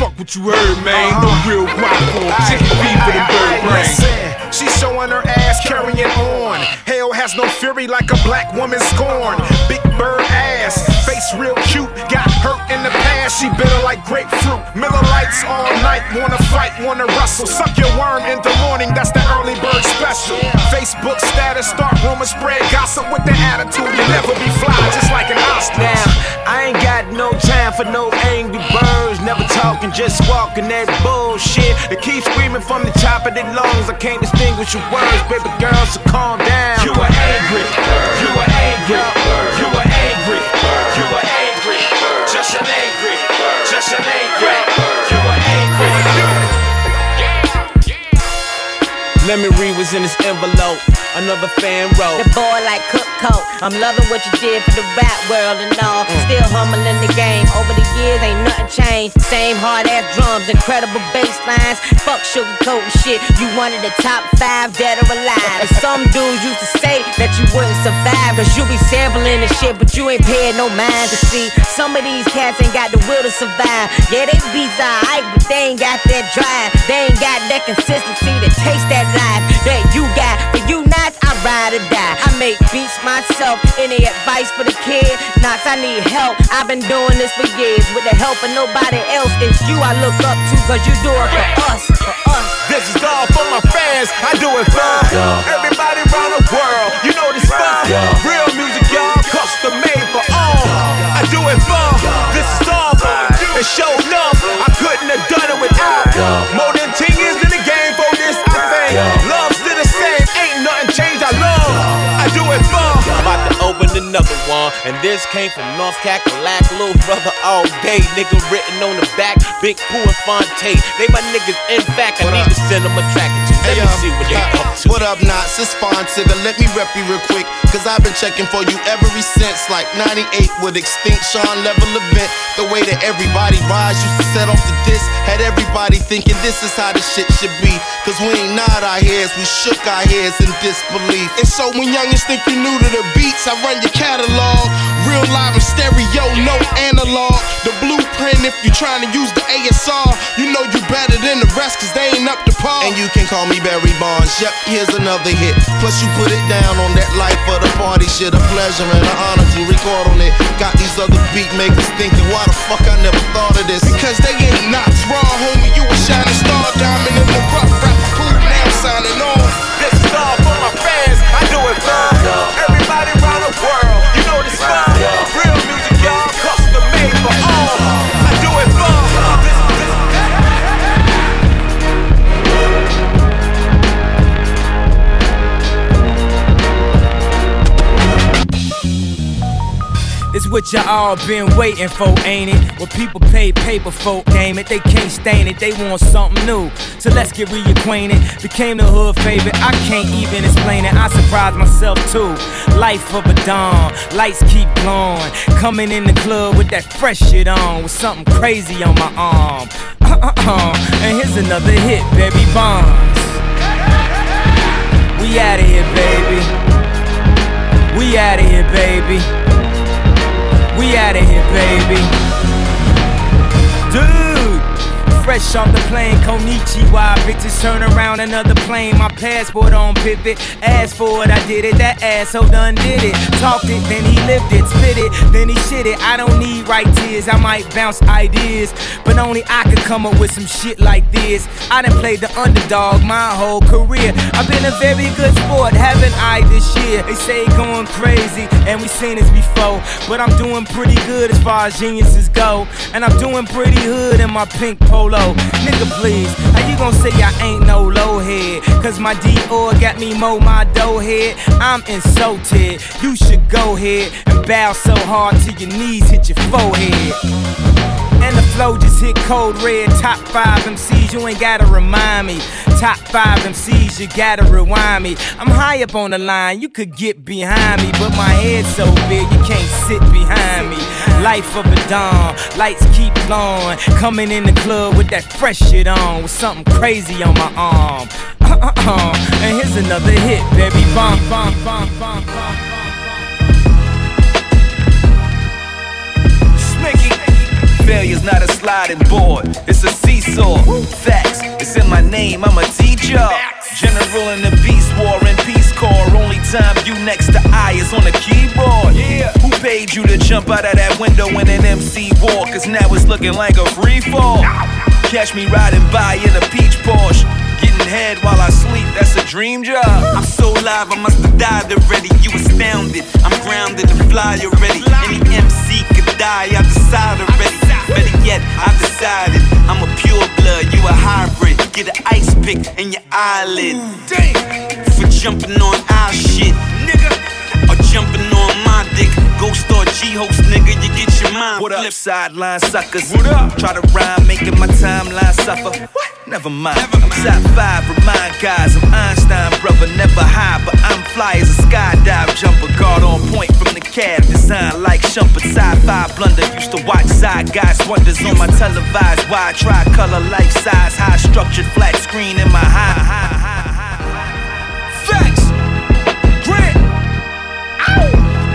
Fuck what you heard, man. No uh-huh. real rock on chicken fever and bird brain. She's showing her ass, carrying on. Hell has no fury like a black woman scorned. Big bird ass, face real cute, got hurt in the past. She bitter like grapefruit. Miller lights all night, wanna fight, wanna wrestle. Suck your worm in the morning, that's the early bird special. Facebook status, start rumors, spread gossip with the attitude. You never be fly, just like an ostrich. Now, I ain't got no time for no angry birds. Never talking, just walking that bullshit. They keep screaming from the top of their lungs. I can't distinguish your words, baby girl, so calm down. You are angry, you are angry, you are angry, Let me read what's in this envelope. Another fan wrote. The boy like cook coat. I'm loving what you did for the rap world and all. Mm. Still humbling the game. Over the years, ain't nothing changed. Same hard ass drums, incredible bass lines. Fuck sugarcoat and shit. You one of the top five dead or alive. And some dudes used to say that you wouldn't survive. Cause you be sampling and shit, but you ain't paid no mind to see. Some of these cats ain't got the will to survive. Yeah, they beats alright, but they ain't got that drive. They ain't got that consistency to taste that life that you got. For you Nottz, I ride or die. I make beats myself. Any advice for the kid? Nottz, I need help. I've been doing this for years with the help of nobody else. It's you I look up to, cause you do it for us. For us. This is all for my fans. I do it for everybody around the world. You know this fun. Real music, y'all. Custom made for all. I do it for. This is all for you. And show love. I couldn't have done it without. More and this came from North Cackalack, little brother all day. Nigga written on the back, Big Pooh and Phonte. They my niggas, in fact, I need to send them a track. Let me see what they up to. What up, Nottz? It's Phontigga. Let me rep you real quick. Cause I've been checking for you ever since like 98 with Extinction level event. The way that everybody rise used to set off the disc. Had everybody thinking this is how the shit should be. Cause we ain't nod our heads, we shook our heads in disbelief. And so when youngins think you new to the beats, I run your catalog. Real live and stereo, no analog. The blueprint, if you're trying to use the ASR, you know you better than the rest cause they ain't up to par. And you can call me Barry Bonds. Yep, here's another hit. Plus, you put it down on that life of the party shit. A pleasure and an honor to record on it. Got these other beat makers thinking, why the fuck I never thought of this? Because they ain't not raw, homie. You a shining star, diamond in the rough. Rap cool now, signing off. What y'all all been waiting for, ain't it? What people pay paper for, game it. They can't stain it, they want something new. So let's get reacquainted. Became the hood favorite, I can't even explain it. I surprised myself too. Life of a dawn, lights keep glowing. Coming in the club with that fresh shit on, with something crazy on my arm. Uh-uh-uh. And here's another hit, baby Bonds. We outta here, baby. We outta here, baby. We out of here, baby. Dude, fresh off the plane, Konichiwa. Bitches turn around another plane. My passport on pivot. Asked for it, I did it. That asshole done did it. Talked it, then he lived it. Spit it, then he shit it. I don't need right tears. I might bounce ideas, but only I could come up with some shit like this. I done played the underdog my whole career. I've been a very good sport, haven't I this year? They say going crazy, and we seen this before. But I'm doing pretty good as far as geniuses go. And I'm doing pretty hood in my pink polo. Nigga, please, how you gonna say I ain't no low head? Cause my Dior got me mow my dough head. I'm insulted. You should go ahead and bow so hard till your knees hit your forehead. And the flow just hit cold red. Top five MCs, you ain't gotta remind me. Top five MCs, you gotta rewind me. I'm high up on the line, you could get behind me. But my head's so big, you can't sit behind me. Life of a dawn, lights keep glowing. Coming in the club with that fresh shit on, with something crazy on my arm. And here's another hit, baby. Bomb, bomb, bomb, bomb, bomb. Failure's not a sliding board, it's a seesaw. Facts, it's in my name, I'm a teacher. General in the Beast War and Peace Corps. Only time you next to I is on the keyboard. Yeah. Who paid you to jump out of that window in an MC war? Cause now it's looking like a free fall. Catch me riding by in a peach Porsche. Getting head while I sleep, that's a dream job. I'm so live, I must have died already. You astounded, I'm grounded to fly already. Any MC could die, I decide already. Better yet, I decided I'm a pure blood, you a hybrid. Get an ice pick in your eyelid. Damn. For jumping on our shit, nigga. Or jumping on my dick. Go start G-host, nigga, you get your mind What up, sideline suckers? What up? Try to rhyme, making my timeline suffer. What? Never mind. I'm top five, remind guys I'm Einstein, brother, never high, but I'm fly as a skydive jumper. Guard on point from the cab, design like Shumpert, sci-fi blunder. Used to watch side guys wonders on my televised wide tri-color life size, high structured flat screen in my high, high.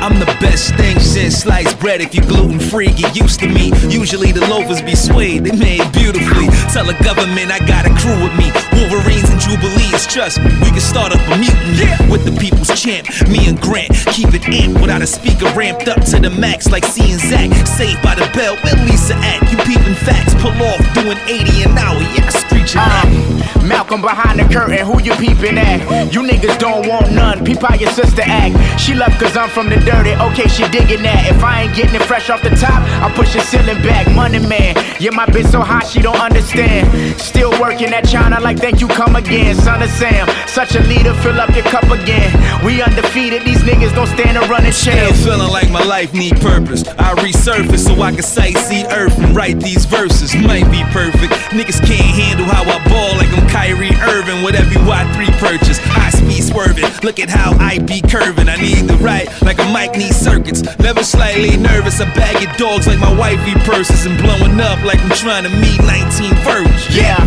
I'm the best thing since sliced bread. If you gluten free, get used to me. Usually the loafers be suede, they made beautifully. Tell the government I got a crew with me. Wolverines and Jubilees, trust me, we can start up a mutiny with the people's champ. Me and Grant keep it amped without a speaker ramped up to the max, like seeing Zach. Saved by the bell, where Lisa at? You peeping facts, pull off doing 80 an hour. Yeah, screeching uh, Malcolm behind the curtain, who you peeping at? You niggas don't want none, peep how your sister act. She left cause I'm from the dirty, okay, she digging that. If I ain't getting it fresh off the top, I push the ceiling back. Money man, yeah, my bitch so hot she don't understand. Still working at China like thank you come again. Son of Sam, such a leader, fill up your cup again. We undefeated, these niggas don't stand a running chance. Still feeling like my life need purpose. I resurface so I can sightsee Earth and write these verses. Might be perfect. Niggas can't handle how I ball like I'm Kyrie Irving with every Y3 purchase. High speed swerving. Look at how I be curving. I need the right like a mic needs circuits. Never slightly nervous. I bag your dogs like my wifey purses and blowing up like I'm trying to meet 19 virgins. Yeah,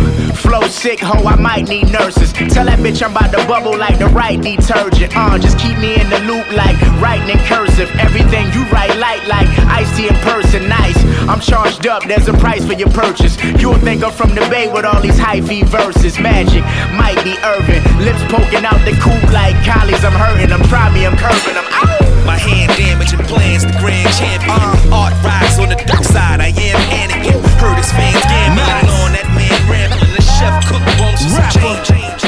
flow sick, ho, I might need nurses. Tell that bitch I'm about to bubble like the right detergent. Uh, just keep me in the loop like writing in cursive. Everything you write light like iced tea in person, nice. I'm charged up, there's a price for your purchase. You'll think I'm from the Bay with all these hyphy verses. Magic, might be Earvin. Lips poking out the coupe like collies. I'm hurting them, try me, I'm curving them. Ow! My hand damaging plans, the grand champion. Art rise on the dark side, I am Anakin. Heard his fans gambling on that man rambling. Chef cook bumps some change. Fries.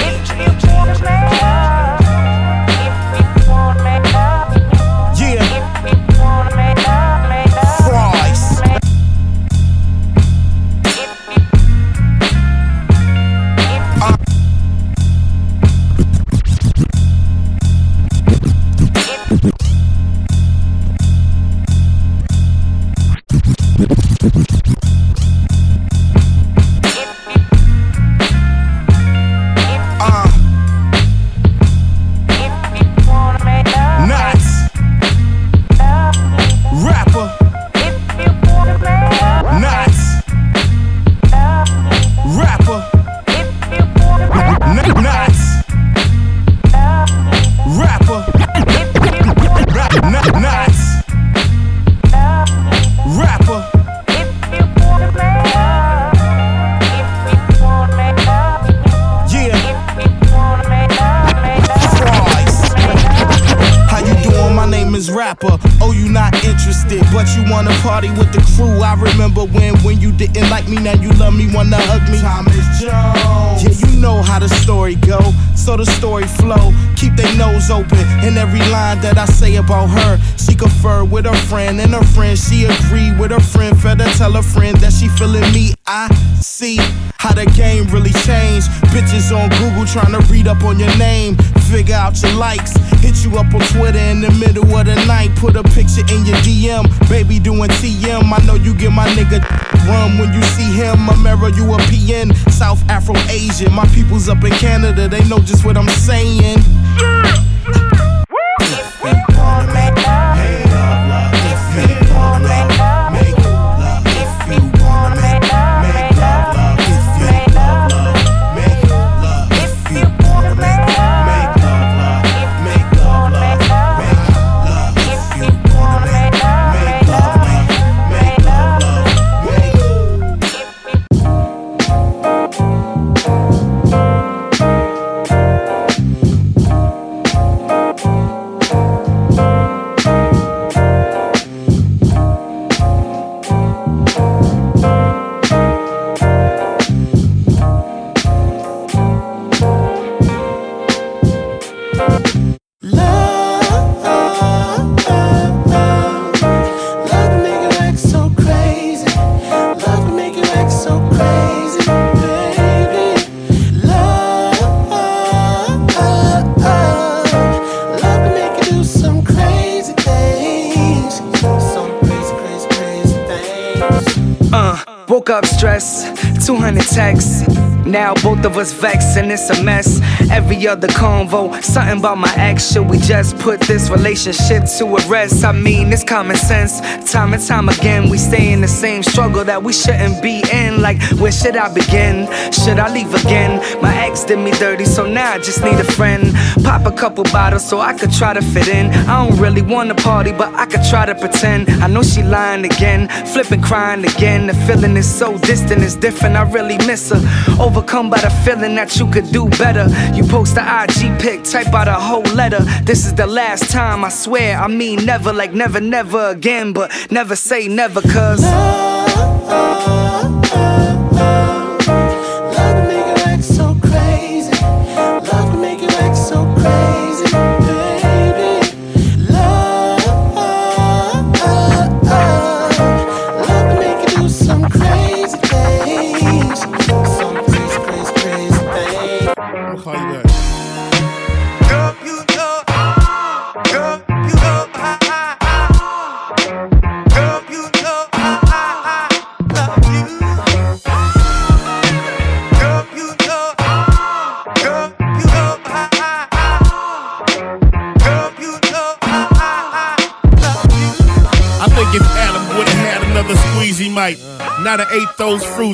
Likes. Hit you up on Twitter in the middle of the night. Put a picture in your DM. Baby doing TM. I know you get my nigga (laughs) rum when you see him. A PN. South Afro Asian. My people's up in Canada. They know just what I'm saying. Woke up stressed, 200 texts. Now both of us vexed and it's a mess. Every other convo, something about my ex. Should we just put this relationship to a rest? I mean, it's common sense. Time and time again, we stay in the same struggle that we shouldn't be in. Like, where should I begin? Should I leave again? My ex did me dirty, so now I just need a friend. Pop a couple bottles so I could try to fit in. I don't really wanna party, but I could try to pretend. I know she lying again, flipping, crying again. The feeling is so distant, it's different. I really miss her. Overcome by the feeling that you could do better. You post the IG pic, type out a whole letter. This is the last time, I swear. I mean, never, like never, never again. But never say never, cause.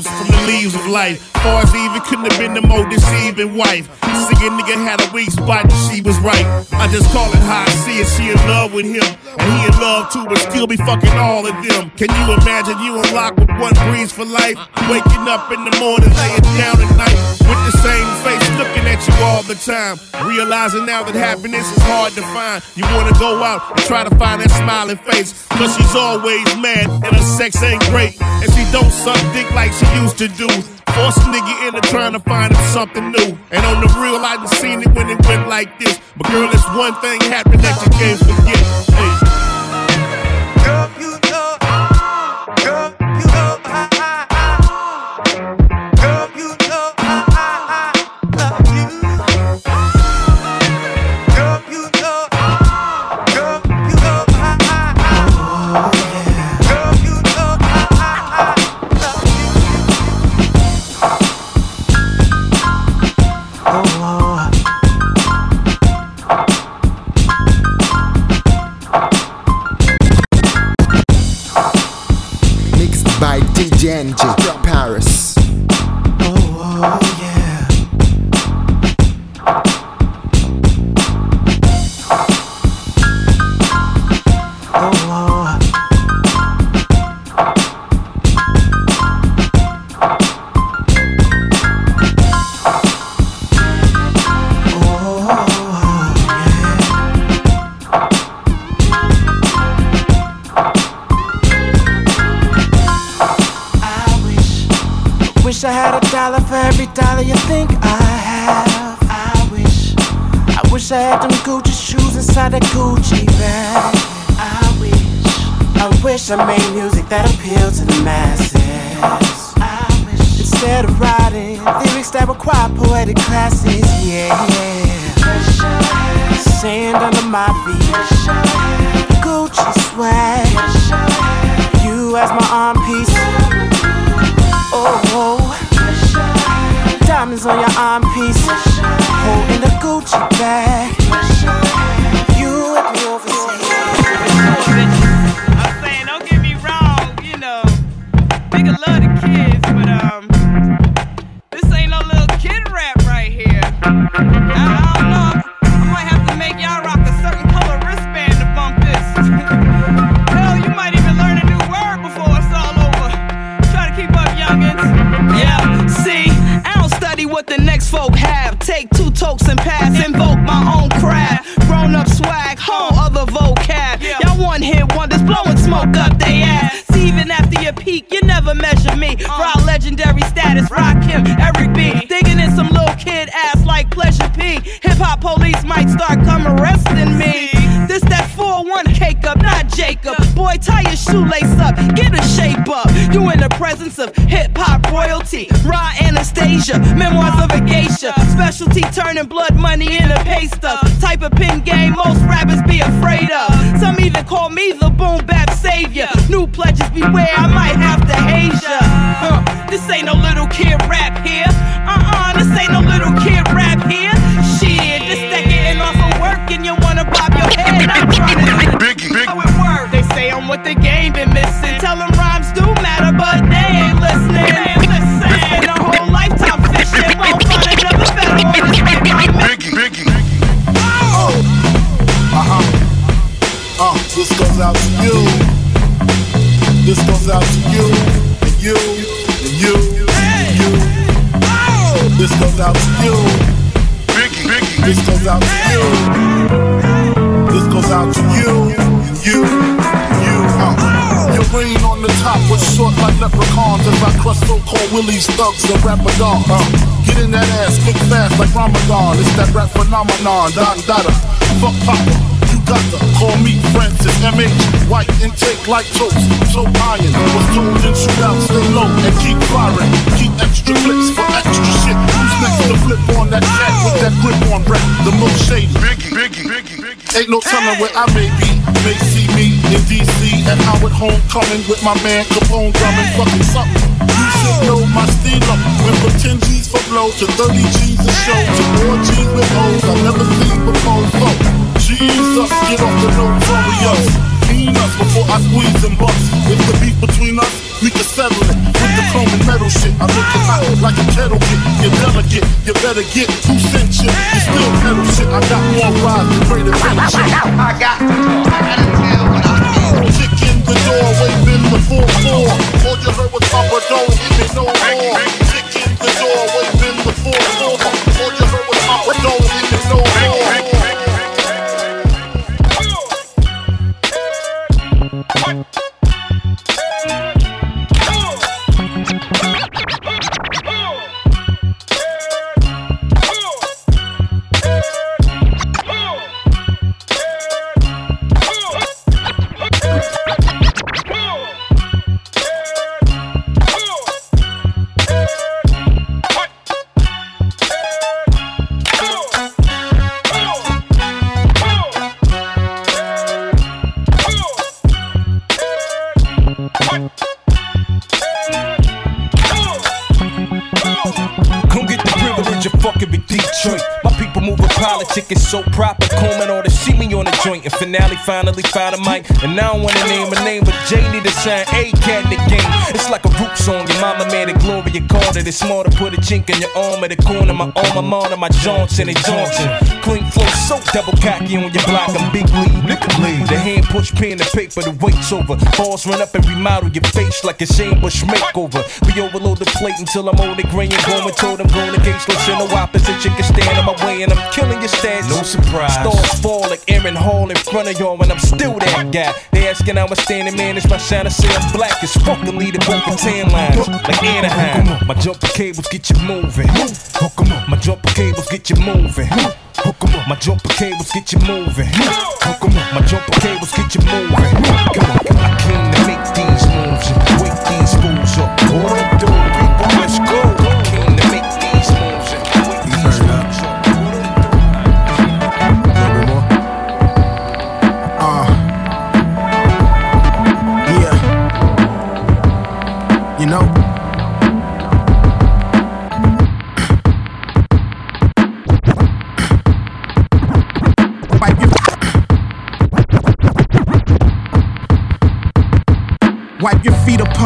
From the leaves of life. Far as even couldn't have been the more deceiving wife. See nigga had a weak spot she was right. I just call it how I see it. She in love with him. In love too, but still be fucking all of them. Can you imagine you unlocked with one breeze for life? Waking up in the morning, laying down at night. With the same face looking at you all the time. Realizing now that happiness is hard to find. You wanna go out and try to find that smiling face. Cause she's always mad and her sex ain't great. And she don't suck dick like she used to do. Force a nigga into trying to find him something new. And on the real, I done seen it when it went like this. But girl, it's one thing happened that you can't forget. Hey. Wish I made music that appealed to the masses. Instead of writing lyrics that require poetic classes, yeah. Sand under my feet, Gucci swag. You as my arm piece. Oh, oh, diamonds on your arm piece, holding the Gucci bag. Specialty turning blood money into pay stuff. Type of pin game most rappers be afraid of. Some even call me the boom bap savior. New pledges beware, willies, thugs, and rapadons. Uh. Get in that ass quick fast like Ramadan. It's that rap phenomenon. Don Dada, fuck Papa. You got to call me Francis MH. White intake like toast. So iron. Was told in shootout, stay low and keep firing. Keep extra clips for extra shit. Who's next to flip on that cat with that grip on rap? The most shady. Biggie, Biggie, Biggie, Biggie. Ain't no telling where I may be. May see me in DC at Howard Homecoming with my man Capone drumming fucking something. Know my steal up. Went from 10 G's for blow to 30 G's a show to more G's with I never seen before. So, get off the notorious. Us before I squeeze and bust. If the beef between us we can settle it with the chrome and metal shit. I make it hot like a kettle get. You delegate, you better get two cent. You still pedal shit. I got more rides than greater. I got, I gotta tell what I feel. The door, wave in the 4-4. All you heard was Papa, don't give me no more. Kick in the door, wave in the 4-4. All you heard was Papa, don't give me no more. So proper. And finale finally found a mic. And I don't wanna name a name, but Jay need to sign A cat in the game. It's like a root song. Your mama made it Gloria called it. It's smart to put a chink in your arm at the corner. My arm, I'm on my Johnson and Johnson. Clean flow, so double cocky on your block. I'm big lead, nigga lead. The hand push pen and paper, the weight's over. Balls run up and remodel your face like a Shane Bush makeover. We overload the plate until I'm old and gray and going. Told them going against no no opposite. Chicken stand in my way and I'm killing your stats. No surprise. Stars fall like Aaron Hall in front of y'all and I'm still that guy. They asking how I'm standing, man. It's my shine. I say I'm black as fuck and lead the broken tan lines. Like Anaheim. My jumper cables get you moving. Hook 'em up. My jumper cables get you moving. Hook 'em up. My jumper cables get you moving. Hook 'em up. My jumper cables get you moving. Come on, come on. I came to make these moves and wake these fools up. What up, dude? People, let's go.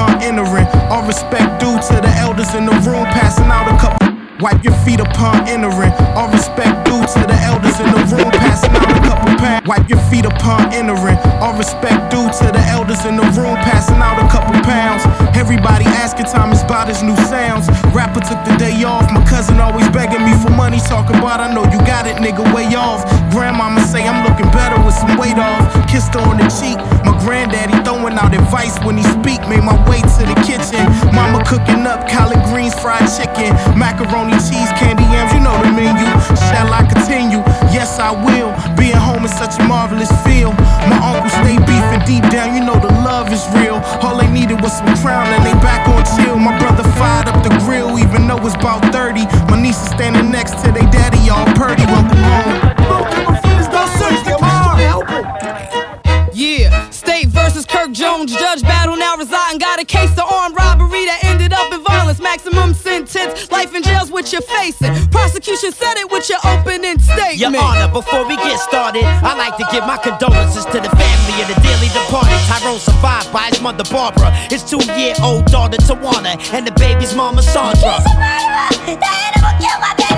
Upon entering. All respect due to the elders in the room, passing out a couple. Wipe your feet upon entering. All respect due to the elders in the room, passing out a couple pounds. Wipe your feet upon entering. All respect due to the elders in the room, passing out a couple pounds. Everybody asking Thomas about his new sounds. Rapper took the day off. My cousin always begging me for money, talking about I know you got it, nigga, way off. Grandmama say I'm looking better with some weight off. Kissed her on the cheek. My granddaddy throwing out advice when he speak. Made my way to the kitchen. Mama cooking up collard greens, fried chicken, macaroni, cheese, candy yams. You know the menu. Shall I continue? Yes, I will. Being home is such a marvelous feel. My uncle stay beefing deep down. You know the love is real. All they needed was some crown and they back on chill. My brother fired up the grill, even though it's about 30. My niece is standing next to their daddy, all purdy. Welcome home. Yeah, State versus Kirk Jones, judge battle now residing. Got a case of armed robbery that Maximum sentence, life in jail's what you're facing. Prosecution said it with your opening statement. Your Honor, before we get started, I'd like to give my condolences to the family of the dearly departed. Tyrone survived by his mother Barbara, his two-year-old daughter Tawana, and the baby's mama Sandra.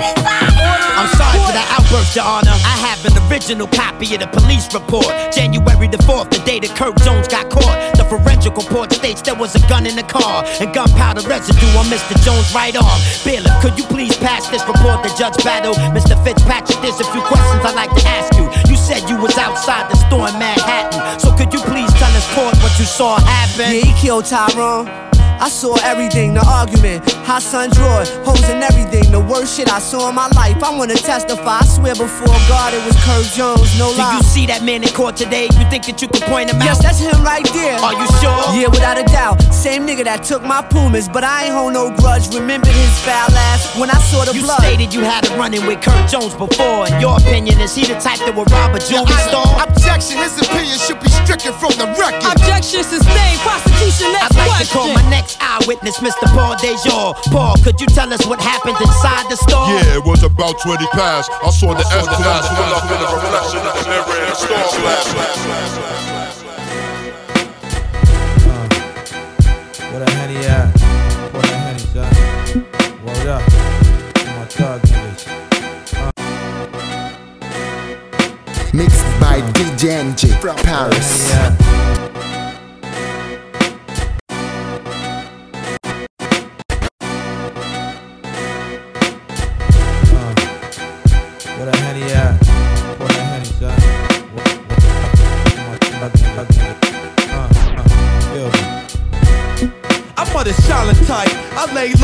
I'm sorry for the outburst, Your Honor. I have an original copy of the police report. January the 4th, the day that Kirk Jones got caught. The forensic report states there was a gun in the car and gunpowder residue on Mr. Jones' right arm. Bailiff, could you please pass this report to Judge Battle? Mr. Fitzpatrick, there's a few questions I'd like to ask you. You said you was outside the store in Manhattan, so could you please tell us court what you saw happen? Yeah, he killed Tyrone. I saw everything, the argument, hot sun drawer, hoes and everything. The worst shit I saw in my life. I wanna testify. I swear before God it was Kirk Jones, no Do lie. you see that man in court today? You think that you can point him out? Yes, that's him right there. Are you sure? Yeah, without a doubt. Same nigga that took my Pumas, but I ain't hold no grudge. Remembered his foul ass when I saw the You blood. stated you had a run-in with Kirk Jones before. In your opinion, is he the type that would rob a jewelry store? Objection, his opinion should be stricken from the record. Objection sustained. Prosecution next I'd like question. to call my next eyewitness, Mr. Paul Dejour. Paul, could you tell us what happened inside the store? Yeah, it was about 20 past. I saw the S-Class pull up in a reflection of the mirror in the store glass. Where the henny at? Pour that henny, son. Word up. My thug niggas. Mixed by DJ Enjay from Paris.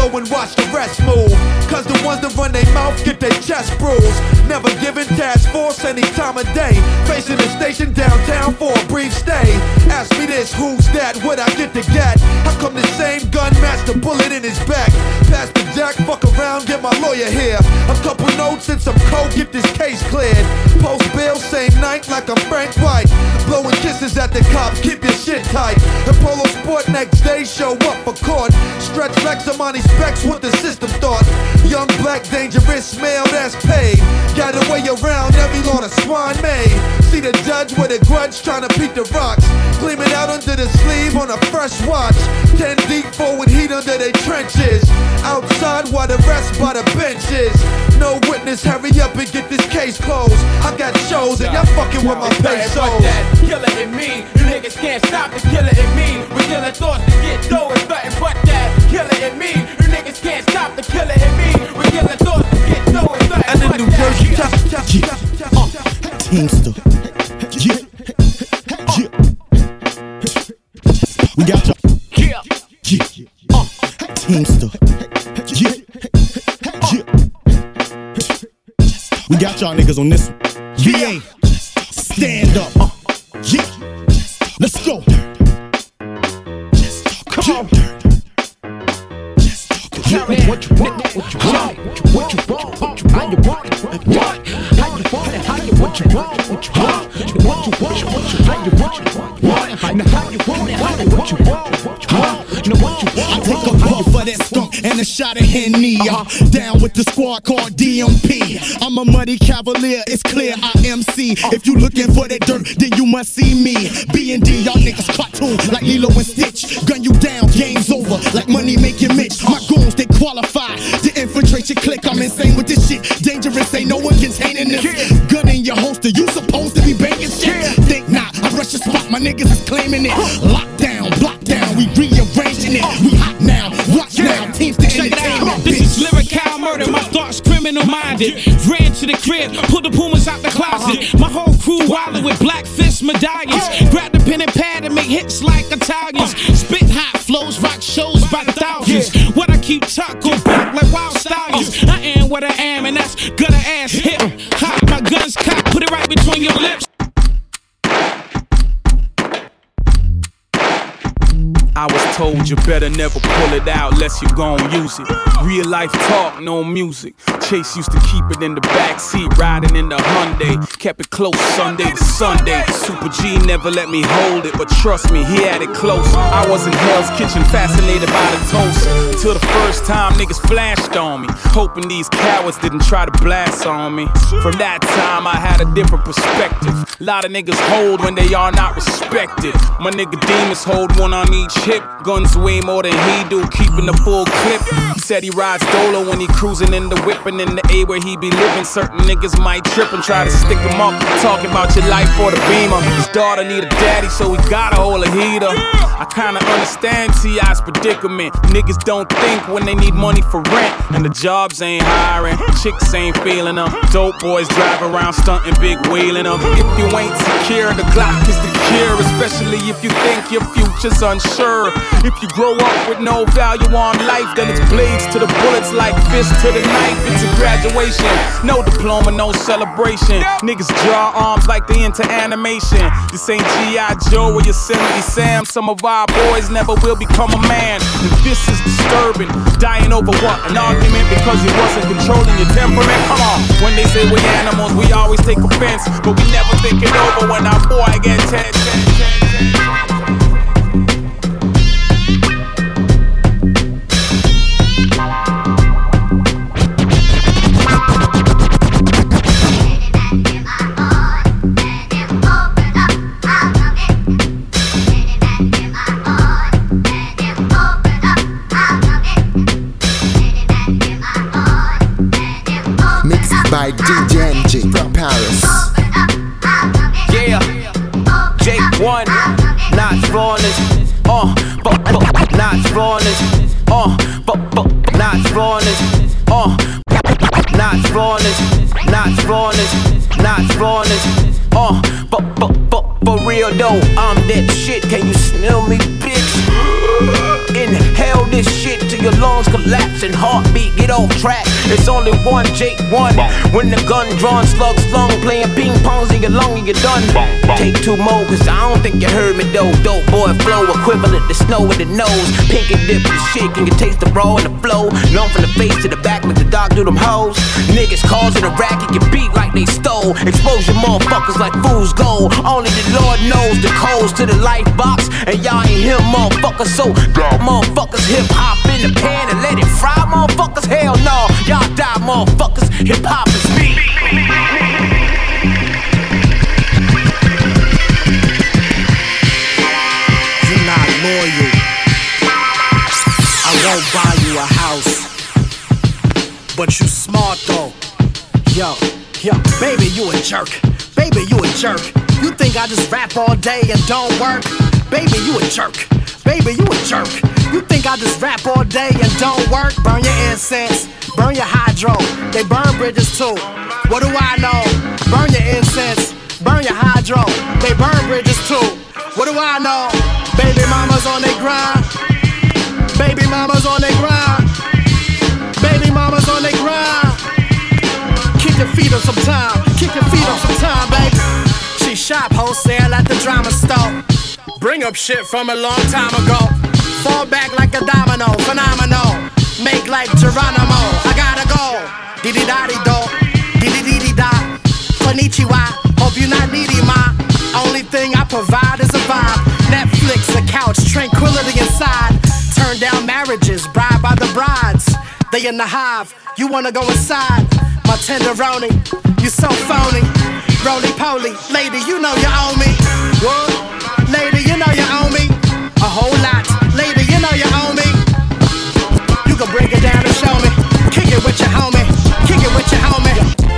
And watch the rest move. Cause the ones that run their mouth get their chest bruised. Never giving task force any time of day. Facing the station downtown for a brief stay. Ask me this, who's that? What I get to get? How come the same gun match the bullet in his back? Pass the jack, fuck around, get my lawyer here. A couple notes and some coke, get this case cleared. Post bail same night like I'm Frank White. Blowing kisses at the cops, keep your shit tight. The polo sport next day show up for court. Stretch Lex on what the system thought. Young black dangerous male that's paid. Got a way around every law the swine made. See the judge with a grudge trying to beat the rocks. Gleaming out under the sleeve on a fresh watch. Ten deep forward heat under their trenches. Outside while the rest by the benches. No witness, hurry up and get this case closed. I got shows and y'all fucking with my pesos. killer in me. You niggas can't stop the killer in me. We killing thoughts to get dough. It's nothing but that killer in me. You niggas can't stop the killer in me. We killing thoughts to get dough. It's And but in New Jersey, chop, chop, chop, chop, chop. Teamster. Yeah. Yeah. We got y'all. Yeah. Yeah. Uh. Teamster. Yeah. Yeah. We got y'all niggas on this one. VA. Stand up. Uh. What you want? What you want? What you want? What you want? How you want it? What? How you want it? How you what you want? What you want? What you want? What you want? How you want it? What? Now how you want it? How you what you want? What you want? Know what you I take a puff for that skunk and a shot of Henny. uh, Down with the squad called DMP. I'm a muddy cavalier, it's clear I MC. If you looking for that dirt, then you must see me. B&D, y'all niggas cartoon like Lilo and Stitch. Gun you down, game's over like money making Mitch. My goons, they qualify to infiltrate your clique. I'm insane with this shit. Dangerous, ain't no one containing this. Gun in your holster, you supposed to be. Think your spot, my niggas is claiming it. Lockdown, block down, we rearranging it. We hot now, watch now, teams to entertainment. This is lyrical murder. My thoughts criminal minded. Ran to the crib, pulled the pumas out the closet. Uh-huh. My whole crew wildin' with black fist medallions. Grab the pen and pad and make hits like Italians. Uh. Spit hot flows, rock shows by the thousands. What I keep tuck go back like wild stallions. Uh. I am what I am, and that's gutter ass hip. Uh. Hot, my guns cocked, put it right between your lips. I was told you better never pull it out unless you gon' use it. Real life talk, no music. Chase used to keep it in the back seat, riding in the Hyundai. Kept it close Sunday to Sunday. Super G never let me hold it, but trust me, he had it close. I was in Hell's Kitchen, fascinated by the toast. Till the first time niggas flashed on me, hoping these cowards didn't try to blast on me. From that time, I had a different perspective. A lot of niggas hold when they are not respected. My nigga demons hold one on each hip. Guns way more than he do, keeping the full clip. He said he rides Dolo when he cruising in the whip and in the A where he be living. Certain niggas might trip and try to stick him up. Talking about your life for the beamer. His daughter need a daddy, so he gotta hold a heater. I kinda understand T.I.'s predicament. Niggas don't think when they need money for rent. And the jobs ain't hiring, chicks ain't feeling them. Dope boys drive around stunting big wheeling them. If you ain't secure, the Glock is the cure. Especially if you think your future's unsure. If you grow up with no value on life, then it's blades to the bullets like fists to the knife. It's a graduation, no diploma, no celebration. Niggas draw arms like they into animation. This ain't G.I. Joe or Yosemite Sam. Some of our boys never will become a man. And this is disturbing. Dying over what? An argument because you wasn't controlling your temperament? Come on. When they say we animals, we always take offense. But we never think it over when our boy get 10, by DJ Enjay from Paris. Yeah, Jake one, Nottz Rawness, uh, but but Nottz Rawness, uh, but but Nottz Rawness, uh, Nottz Rawness, Nottz Rawness, Nottz Rawness, uh, but but but for real though, I'm that shit. Can you smell me, bitch? (gasps) Inhale this shit till your lungs collapse and heartbeat get off track. It's only one Jake one. When the gun drawn, slug slung, playing ping pongs in your lung and you're done. Take two more, cause I don't think you heard me though. Dope boy flow, equivalent to snow in the nose. Pink and dip the shit, can you taste the raw and the flow? Numb from the face to the back, like the dog do them hoes. Niggas causing a racket, get beat like they stole. Expose your motherfuckers like fools gold. Only the Lord knows the codes to the life box. And y'all ain't him, motherfuckers. So, motherfuckers, hip hop in the pan and let it fry, motherfuckers. Hell no, y'all die, motherfuckers. Hip hop is me. But you smart though. Yo, yo, baby, you a jerk. Baby, you a jerk. You think I just rap all day and don't work? Baby, you a jerk. Baby, you a jerk. You think I just rap all day and don't work? Burn your incense, burn your hydro. They burn bridges too. What do I know? Burn your incense, burn your hydro. They burn bridges too. What do I know? Baby mamas on they grind. Baby mamas on they grind. Baby mamas on they grind. Kick your feet up sometime. Kick your feet up sometime, baby. She shop wholesale at the drama store. Bring up shit from a long time ago. Fall back like a domino, phenomenal. Make like Geronimo. I gotta go. Diddy da di do. Diddy diddy da. Konnichiwa. Hope you're not needy, ma. Only thing I provide is a vibe. Netflix, a couch, tranquility inside. Turn down marriages, bribed by the brides. They in the hive, you wanna go inside. My tenderoni, you so phony. Roly poly, lady, you know you owe me. What? Lady, you know you owe me. A whole lot. Lady, you know you owe me. You can break it down and show me. Kick it with your homie. Kick it with your homie.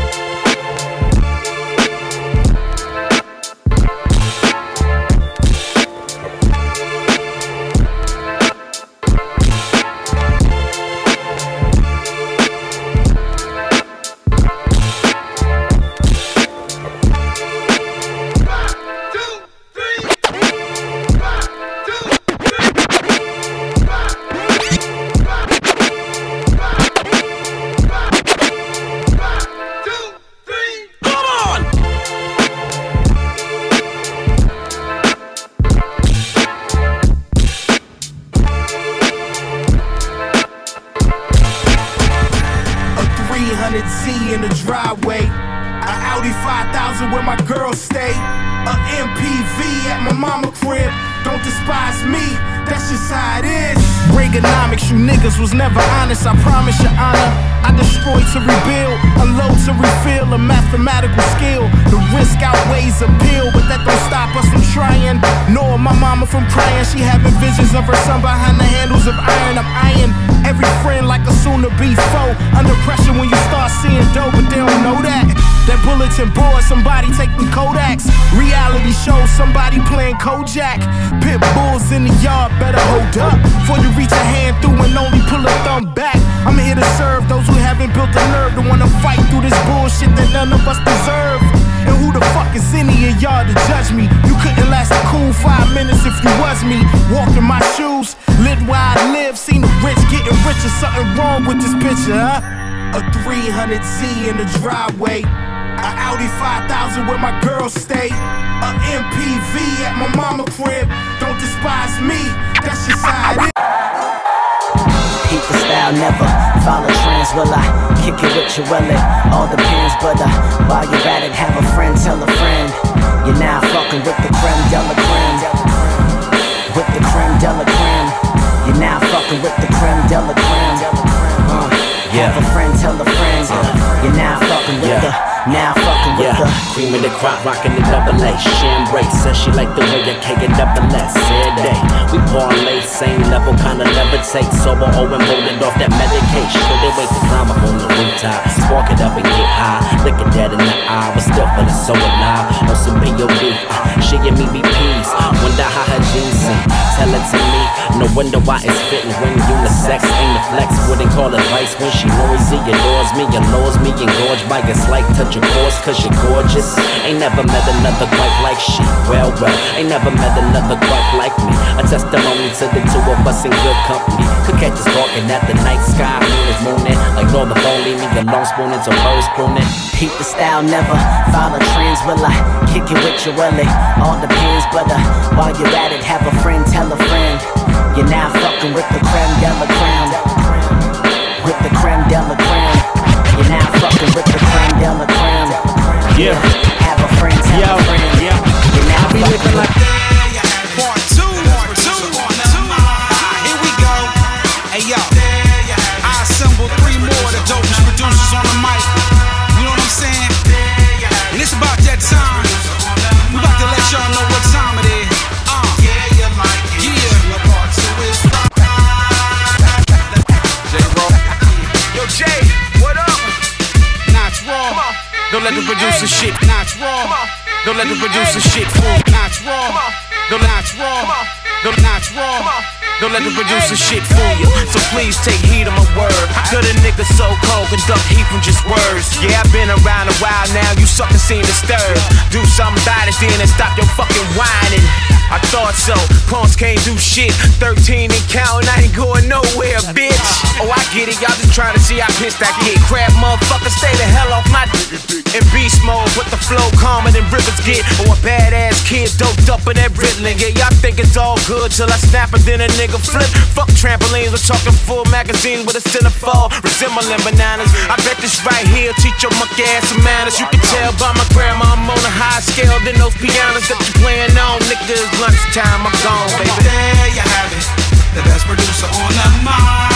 Wonder why it's fitting when unisex ain't a flex. Wouldn't call it vice when she noisy. Adores me, allures me, engorged by a slight touch of course, cause you're gorgeous. Ain't never met another quite like she. Well, well, ain't never met another quite like me. A testimony to the two of us in good company. Could catch us walking at the night sky, moon is mooning. Like all the phone, leave me alone, spooning to birds crooning. Keep the style, never follow trends. Will I kick it with you? Will it all depends? But uh, while you're at it, have a friend, tell a friend. You're now fucking with the creme de la creme. With the creme de la creme. You're now fucking with the creme de la creme. Yeah. Have a friend, tell Yo, a friend. yeah. You're now I be living like Don't let the producer shit fool. Nottz raw. Don't Nottz raw. Don't raw. Don't let the producer shit fool you. So please take heed of my word. How could a nigga so cold conduct heat from just words? Yeah, I've been around a while now, you suckers seem disturbed. Do something about it then and stop your fucking whining. I thought so. Punks can't do shit. 13 and counting, I ain't going nowhere, bitch. Oh, I get it, y'all just trying to see how pissed I get. Crap, motherfucker, stay the hell off my dick. In beast mode, with the flow calmer than rivers get. Or a badass kid doped up in that Ritalin. Yeah, y'all think it's all good till I snap and then a nigga flip. Fuck trampolines, we're talking full magazines with a centerfold resembling bananas. I bet this right here teach your monkey ass some manners. You can tell by my grandma I'm on a high scale than those pianos that you playing on. Niggas, lunchtime, I'm gone, baby. There you have it. The best producer on the mic.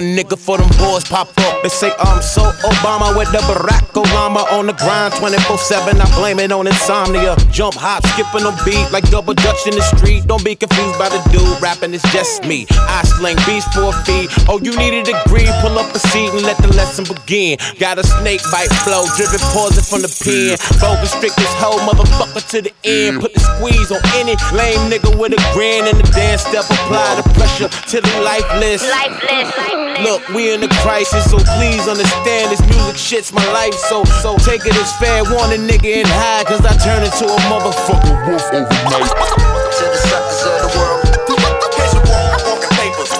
Run, nigga, for them boys pop up. They say I'm so Obama with the Barack Obama on the grind 24 7. I blame it on insomnia. Jump, hop, skipping on beat like double dutch in the street. Don't be confused by the dude rapping, it's just me. I sling beats for a fee. Oh, you need a degree? Pull up a seat and let the lesson begin. Got a snake bite flow, dripping poison from the pen. Bogus strict this whole motherfucker to the end. Put the squeeze on any lame nigga with a grin and the dance step. Apply the pressure to the lifeless. Look, we in a crisis, so please understand this music shit's my life. So, so take it as fair warning, nigga, and high, cause I turn into a motherfucking wolf overnight. To the suckers of the world. Here's a walk, walking papers.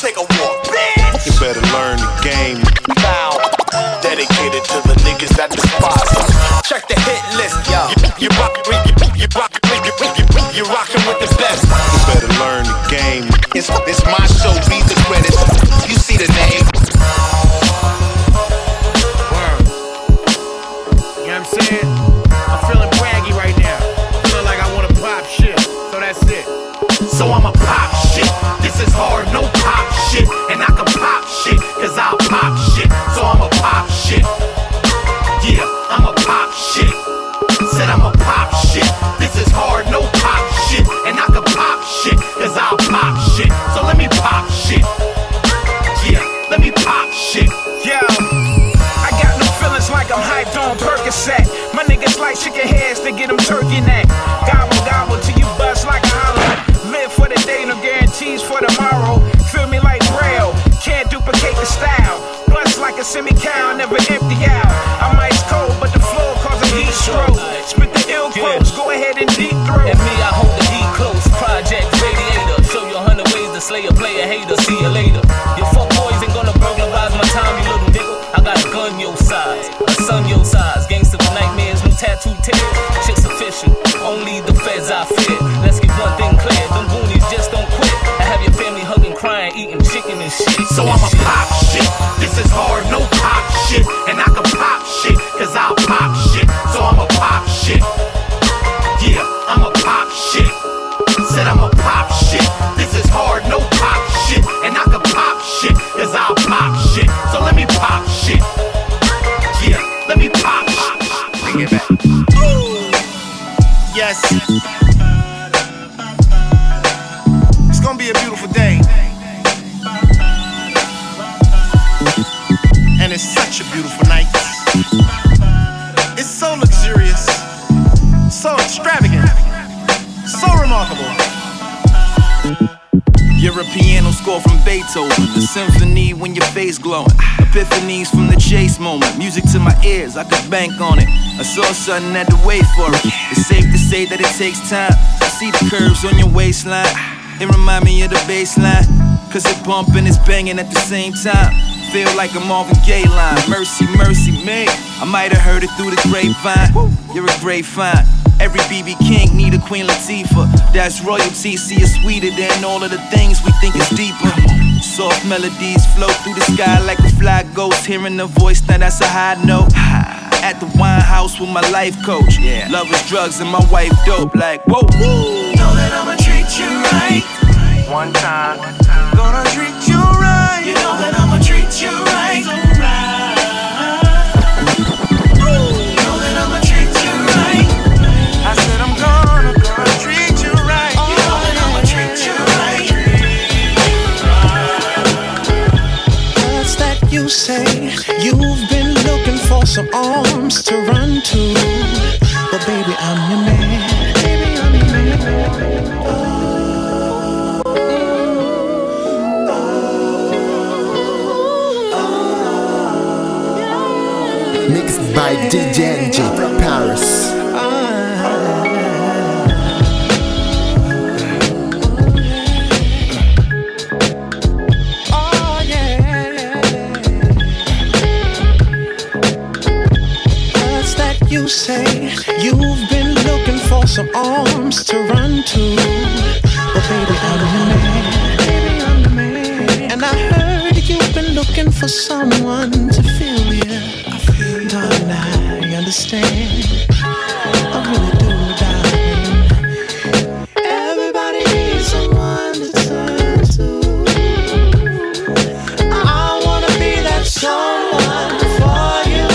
Take a walk, bitch. You better learn the game. Bow. Dedicated to the niggas that despise us. Check the hit list. Yo. You, you rock, you, you, you rock, you, you, you, you rockin' with the best. You better learn the game. It's, it's my show, read the credits. You So I'ma pop shit. This is hard, no pop shit. And I can pop shit, cause I'll pop shit. So I'ma pop shit. Yeah, I'ma pop shit. Said I'ma pop shit. This is hard, no pop shit. And I can pop shit, cause I'll pop shit. So let me pop shit. Yeah, let me pop shit. Yo, I got no feelings like I'm hyped on Percocet. My niggas like chicken heads to get them turkey send me cow, never empty out. I'm ice cold, but the floor causes heat stroke. Spit the ill quotes, go ahead and deep throat. And me, I hold the heat close. Project Radiator, show you a hundred ways to slay a player hater. See you later. Your fuck boys ain't gonna burglarize my time, you little nigga. I got a gun your size, a son your size. Gangster with nightmares, no tattoo tips. Chicks You're a piano score from Beethoven, a symphony when your face glowing. Epiphanies from the chase moment. Music to my ears, I could bank on it. I saw something, had to wait for it. It's safe to say that it takes time. I see the curves on your waistline. It remind me of the baseline. Cause it bump and it's banging at the same time. Feel like I'm off a gay line. Mercy, mercy me. I might have heard it through the grapevine. You're a great find. Every BB King need a Queen Latifah. That's royalty. See, it's sweeter than all of the things we think is deeper. Soft melodies flow through the sky like a fly ghost. Hearing the voice, now that's a high note. At the wine house with my life coach. Yeah. Love is drugs and my wife dope. Like, whoa. Know that I'ma treat you right. One time. Gonna treat Mixed by DJ Paris. Oh, you say? You've been looking for some arms to run to. But baby, I'm your man. Baby, I'm your man. And I heard you've been looking for someone to I really do, darling. Everybody needs someone to turn to. I wanna be that someone for you.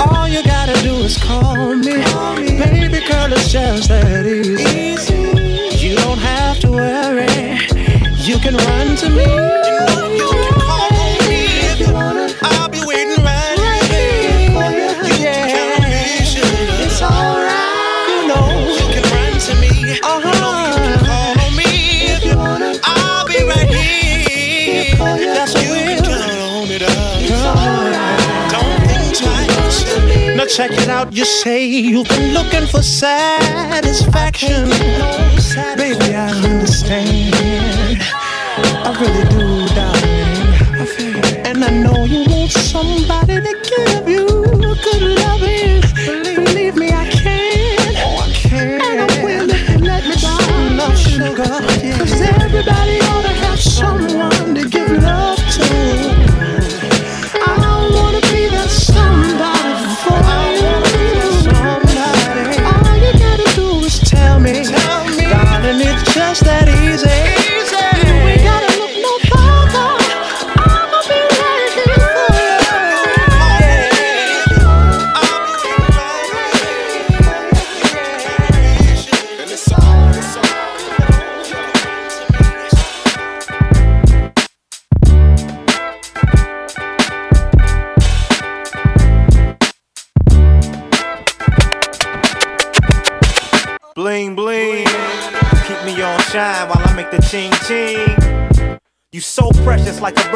All you gotta do is call me. Baby girl, it's just that easy. You don't have to worry. You can run to me. Check it out. You say you've been looking for satisfaction. Baby, I understand. I really do, darling. And I know you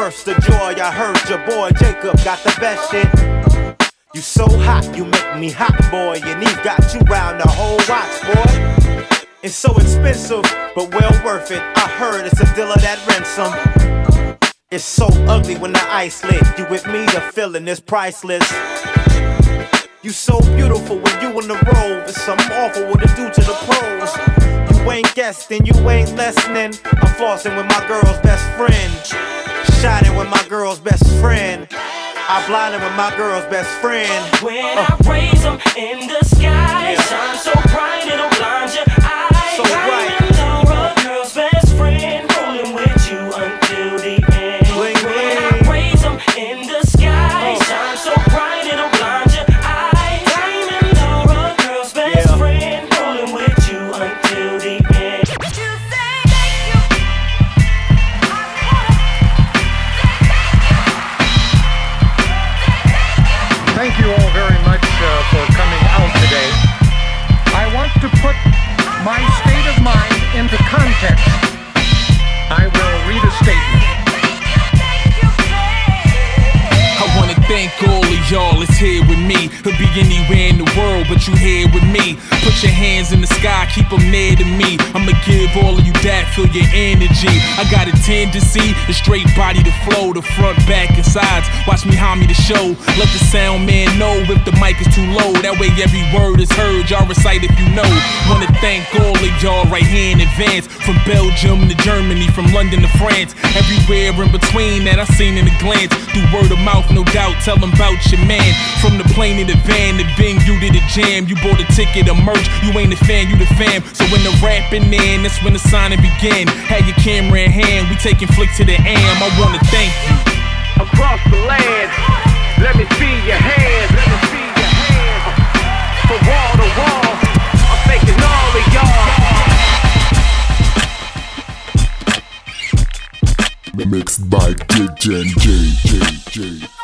burst of joy. I heard your boy Jacob got the best shit. You so hot, you make me hot, boy. And he got you round the whole watch, boy. It's so expensive, but well worth it. I heard it's a deal of that ransom. It's so ugly when the ice lit. You with me, the feeling is priceless. You so beautiful when you in the robe. It's something awful what it do to the pros. You ain't guessing, you ain't listening. I'm flossing with my girl's best friend. Shining with my girl's best friend. I blinded with my girl's best friend. When I raise them in the sky, shine so bright it'll blind y'all that's here with me. Could be anywhere in the world, but you here with me. Put your hands in the sky, keep them near to me. I'ma give all of you that, feel your energy. I got a tendency to straight body to flow, the front, back, and sides. Watch me hum me the show. Let the sound man know if the mic is too low. That way every word is heard. Y'all recite if you know. Wanna thank all of y'all right here in advance. From Belgium to Germany, from London to France. Everywhere in between that I seen in a glance. Through word of mouth, no doubt. Tell them about your man. From the plane to the van, the venue to the jam. You bought a ticket, a merch. You ain't a fan, you the fam. So when the rapping in, that's when the signing begin. Had your camera in hand, we taking flicks to the am. I wanna thank you. across the land. Let me see your hands. Let me see your hands. From wall to wall, I'm thanking all of y'all. Mixed by DJ J J J.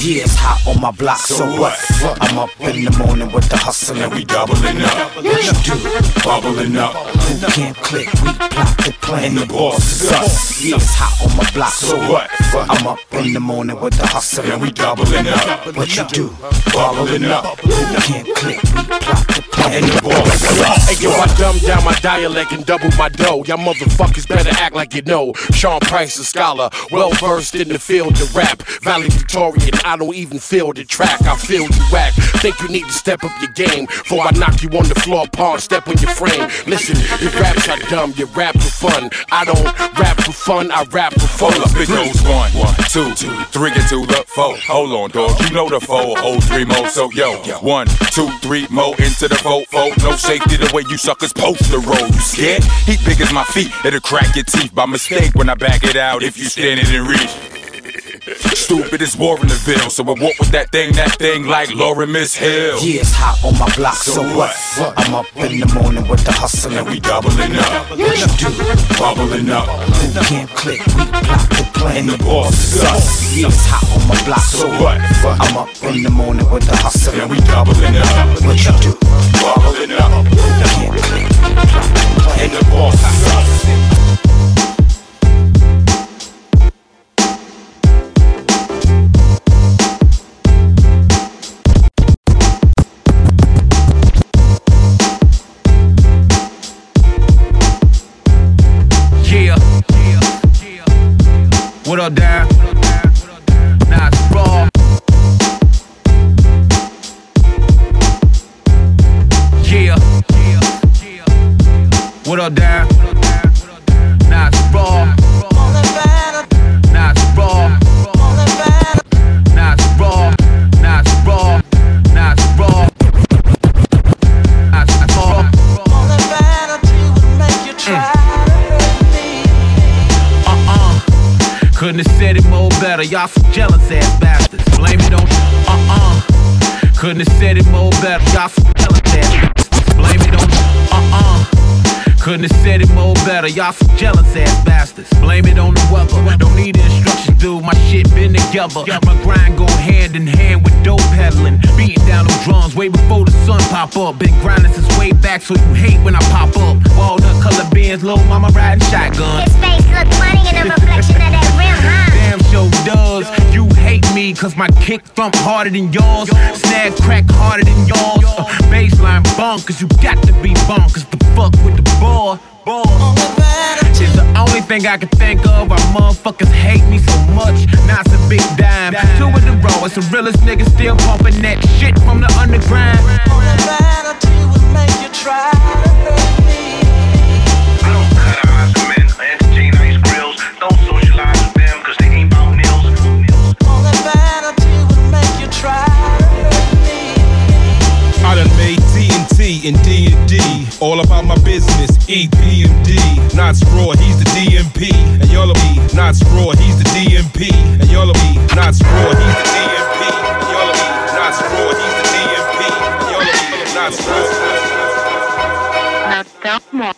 Yeah, it's hot on my block, so, what? I'm up in the morning with the hustle and we doubling up. What you do? Bubbling up. Who can't click? We plot the plan. And the boss is us. Yeah, it's hot on my block, so what? I'm up in the morning with the hustle and we doubling up. What you do? Bubbling up. Who can't click? We plot the plan. And the boss is us. Hey yo, I dumbed down my dialect and doubled my dough. Y'all motherfuckers better act like you know. Sean Price, a scholar, well versed in the field of rap. Valedictorian, I don't even feel the track. I feel you whack. Think you need to step up your game. Before I knock you on the floor, pawn step on your frame. Listen, your raps are dumb, you rap for fun. I don't rap for fun, I rap for fun. Hold up, it goes one, one, two, two, three, get to the four. Hold on, dog, you know the four, hold three more. So yo, one, two, three more into the four, four. No safety the way you suckers post the road. You scared? Heat big as my feet, it'll crack your teeth by mistake when I back it out. If you stand it in reach. Stupid is war in the Ville, so I walk with that thing, that thing like Lauryn Miss Hill. Yeah, it's hot on my block, so what? I'm up in the morning with the hustle and we doubling up. What you do? Bubbling up. Who can't click? We plot the plan. And the boss is us. Yeah, it's hot on my block, so what? I'm up in the morning with the hustle and we doubling up. What you do? Bubbling up. Who can't click? We plot the plan. And the boss is us. What up, Dad? Nah, it's raw. Yeah. What up, Dad? Y'all some jealous ass bastards. Blame it on uh-uh. Couldn't have said it more better. Y'all some jealous ass bastards. Blame it on uh-uh. Couldn't have said it more better. Y'all some jealous ass bastards. Blame it on the weather. Don't need instructions, dude. My shit been together. My grind go hand in hand with dope peddling. Beating down them drums way before the sun pop up. Been grinding since way back, so you hate when I pop up. Walnut color bands, little mama riding shotgun. His face look funny in the reflection of that rim, huh? does. You hate me cause my kick thump harder than yours. Snag crack harder than yours. Uh, baseline bonkers, you got to be bonkers to fuck with the boy. boy. It's the only thing I can think of. Why motherfuckers hate me so much. Now it's a big dime. Two in a row. It's the realest nigga still pumping that shit from the underground. Only battle make you try to E and D and D. All about my business. E P and D. Nottz raw, he's the DMP. And y'all'll be Nottz raw, he's the DMP. And y'all'll be Nottz raw, he's the DMP. And y'all'll be Nottz raw, he's the DMP. And y'all'll be Nottz raw. Not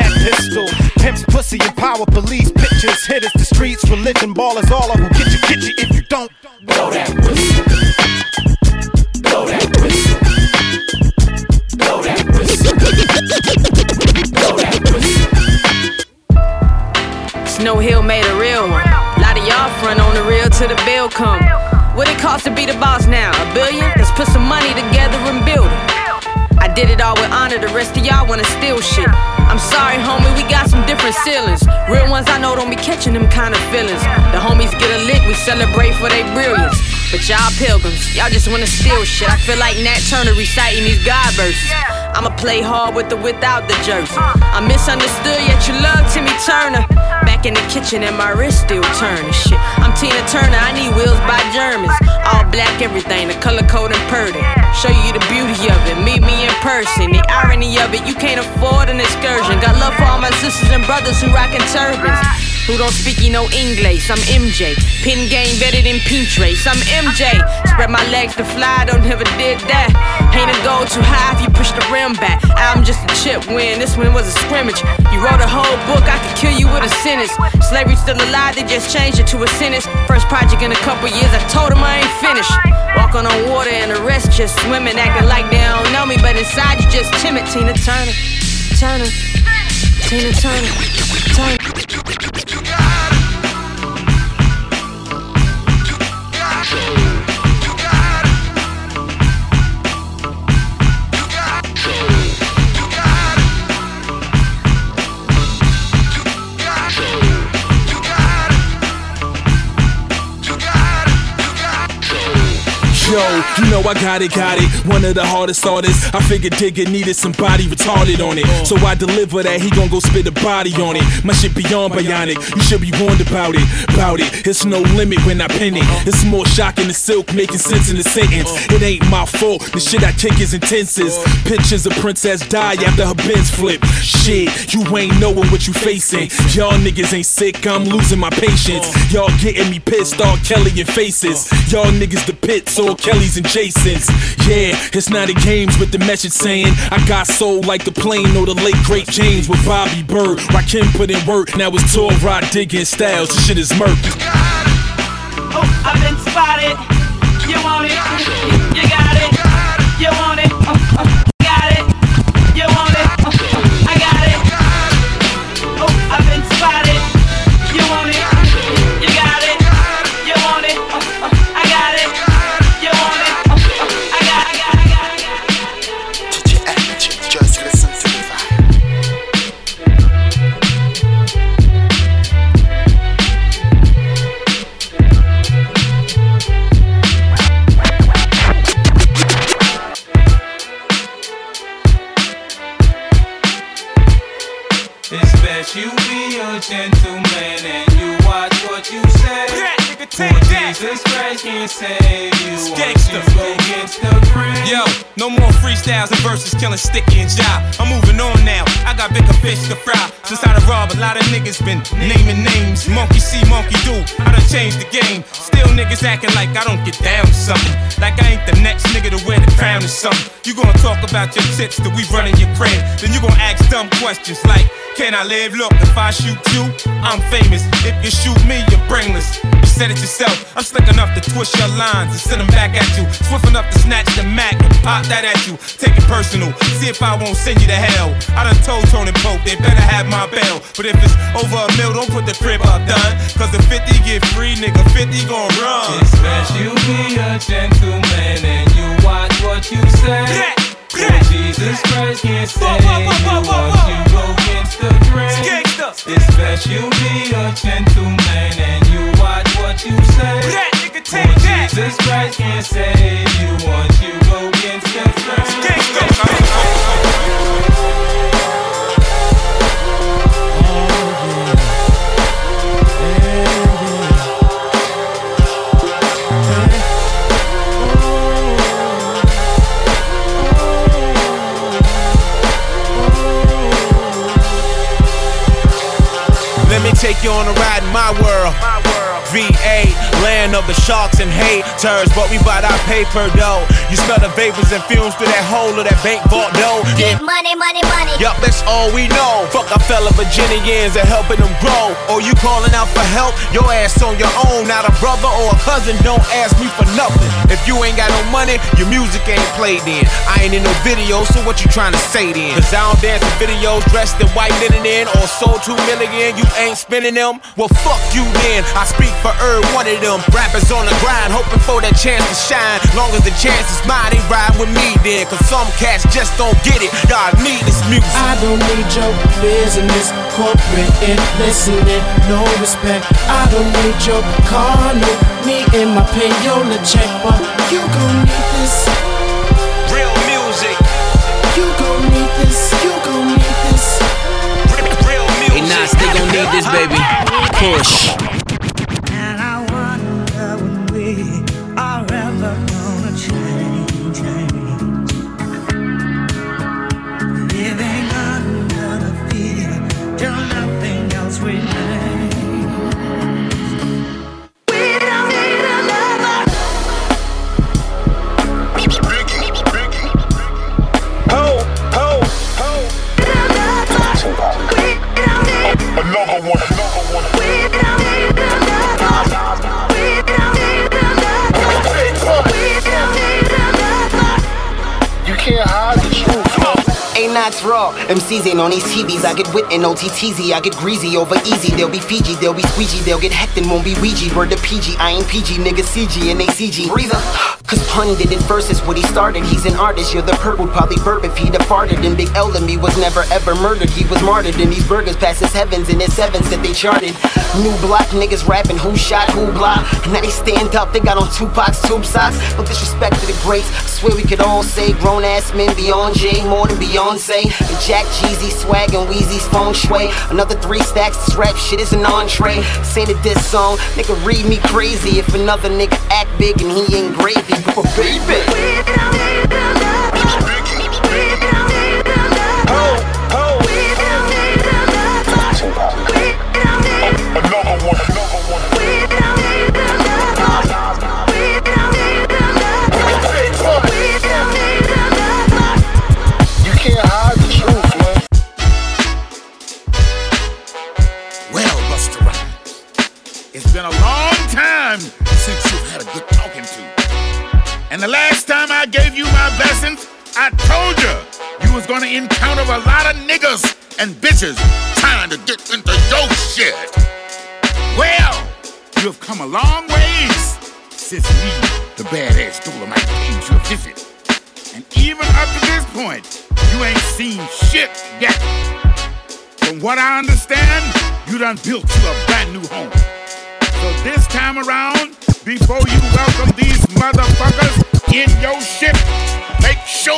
fat pistol. Pimps, pussy, and power police. Pictures, hitters, the streets, religion, ballers, all of them. Get you, get you if you don't. Blow that whistle. Blow that whistle. Blow that whistle. Blow that whistle. Snow Hill made a real one. Lot of y'all front on the real till the bill come. What it cost to be the boss now? A billion? Let's put some money together and build it. I did it all with honor, the rest of y'all wanna steal shit. I'm sorry, homie, we got some different ceilings. Real ones I know don't be catching them kind of feelings. The homies get a lick, we celebrate for their brilliance. But y'all pilgrims, y'all just wanna steal shit. I feel like Nat Turner reciting these God verses. I'ma play hard with the without the jersey. I'm misunderstood, yet you love Timmy Turner. Back in the kitchen and my wrist still turning. Shit, I'm Tina Turner, I need wheels by Germans. All black everything, the color code and purdy. Show you the beauty of it, meet me in person. The irony of it, you can't afford an excursion. Got love for all my sisters and brothers who rockin' turbans. Who don't speak you no English, I'm MJ. Pin game better than Pinterest, I'm MJ. Spread my legs to fly, don't never did that. Ain't a goal too high if you push the rim back. I'm just a chip win, this one was a scrimmage. You wrote a whole book, I could kill you with a sentence. Slavery still alive, they just changed it to a sentence. First project in a couple years, I told them I ain't finished. Walking on water and the rest just swimming, acting like they don't know me, but inside you just timid. Tina Turner, Turner, Tina Turner, Turner. Yo, you know I got it, got it. One of the hardest artists. I figured Digga needed somebody retarded on it. So I deliver that, he gon' go spit a body on it. My shit beyond bionic, you should be warned about it. About it, it's no limit when I pen it. It's more shocking than silk, making sense in the sentence. It ain't my fault, the shit I kick is intenses. Pictures of Princess die after her bins flip. Shit, you ain't knowing what you facing. Y'all niggas ain't sick, I'm losing my patience. Y'all getting me pissed, all Kelly and faces. Y'all niggas the pits, all Kellys and Jasons. Yeah, it's not a games with the message saying I got soul like the plane or the late great James with Bobby Byrd. Rakim put in work, now it's tour rod digging styles. This shit is murk. Oh, I've been spotted. You want it? You got it. Can't save you. Once you go against the grain. Yo, no more freestyles and verses killing Sticky and Jive. I'm moving on now. I got bigger fish to fry. Since I done robbed, a lot of niggas been naming names. Monkey see, monkey do. I done changed the game. Still niggas acting like I don't get down to something. Like I ain't the next nigga to wear the crown or something. You gonna talk about your tits that we running your crib. Then you gonna ask dumb questions like, can I live? Look, if I shoot you, I'm famous. If you shoot me, you're brainless. Said it yourself. I'm slick enough to twist your lines and send them back at you. Swift enough to snatch the Mac and pop that at you. Take it personal. See if I won't send you to hell. I done told Tony Pope they better have my bail. But if it's over a mill, don't put the crib up done. Cause if 50 get free, nigga, 50 gon' run. It's best you be a gentleman and you watch what you say. For Jesus Christ can't save you once you go against the grain. It's best you be a gentleman and you watch what you say. For Jesus Christ can't save you once you go against the Let me take you on a ride in my world. VA, land of the chasing haters, but we bought our paper though. You smell the vapors and fumes through that hole of that bank vault though. Get money, money, money. Yup, that's all we know. Fuck our fellow Virginians and helping them grow. Or you calling out for help, your ass on your own. Not a brother or a cousin, don't ask me for nothing. If you ain't got no money, your music ain't played in. I ain't in no video, so what you trying to say then? Cause I don't dance in videos dressed in white linen in or sold two million, you ain't spending them? Well, fuck you then. I speak for every one of them. Rappers on the grind, hoping for that chance to shine. Long as the chance is mine, they ride with me then. Cause some cats just don't get it. Y'all need this music. I don't need your business, corporate and listening, no respect. I don't need your car, no need in my payola check, but you gon' need this. Real music. You gon' need this. You gon' need this. Real music. Hey, Nas, they gon' need this, baby. Push. Nottz raw. MCs ain't on these TVs. I get wit and OTTZ. I get greasy over easy. They'll be Fiji, they'll be squeegee. They'll get hecked and won't be Ouija. Word to PG. I ain't PG, nigga CG and they CG. Breather. Cause pun did it first, is what he started. He's an artist, you're the perp would probably burp if he'd have farted. And Big L to me was never ever murdered. He was martyred. And these burgers past his heavens and his sevens that they charted. New block niggas rapping who shot, who block. And now they stand up, they got on Tupac's tube socks. No disrespect to the greats. I swear we could all say grown ass men beyond Jay, more than Beyonce. And Jack Jeezy, swag and Weezy's phone sway. Another three stacks, this rap shit is an entree. Say that this song, nigga read me crazy. If another nigga act big and he ain't gravy, but baby. I told you you was gonna encounter a lot of niggas and bitches trying to get into your shit. Well, you've come a long ways since me, the badass Dolomite, paid you a visit. And even up to this point, you ain't seen shit yet. From what I understand, you done built you a brand new home. So this time around, before you welcome these motherfuckers in your ship, make sure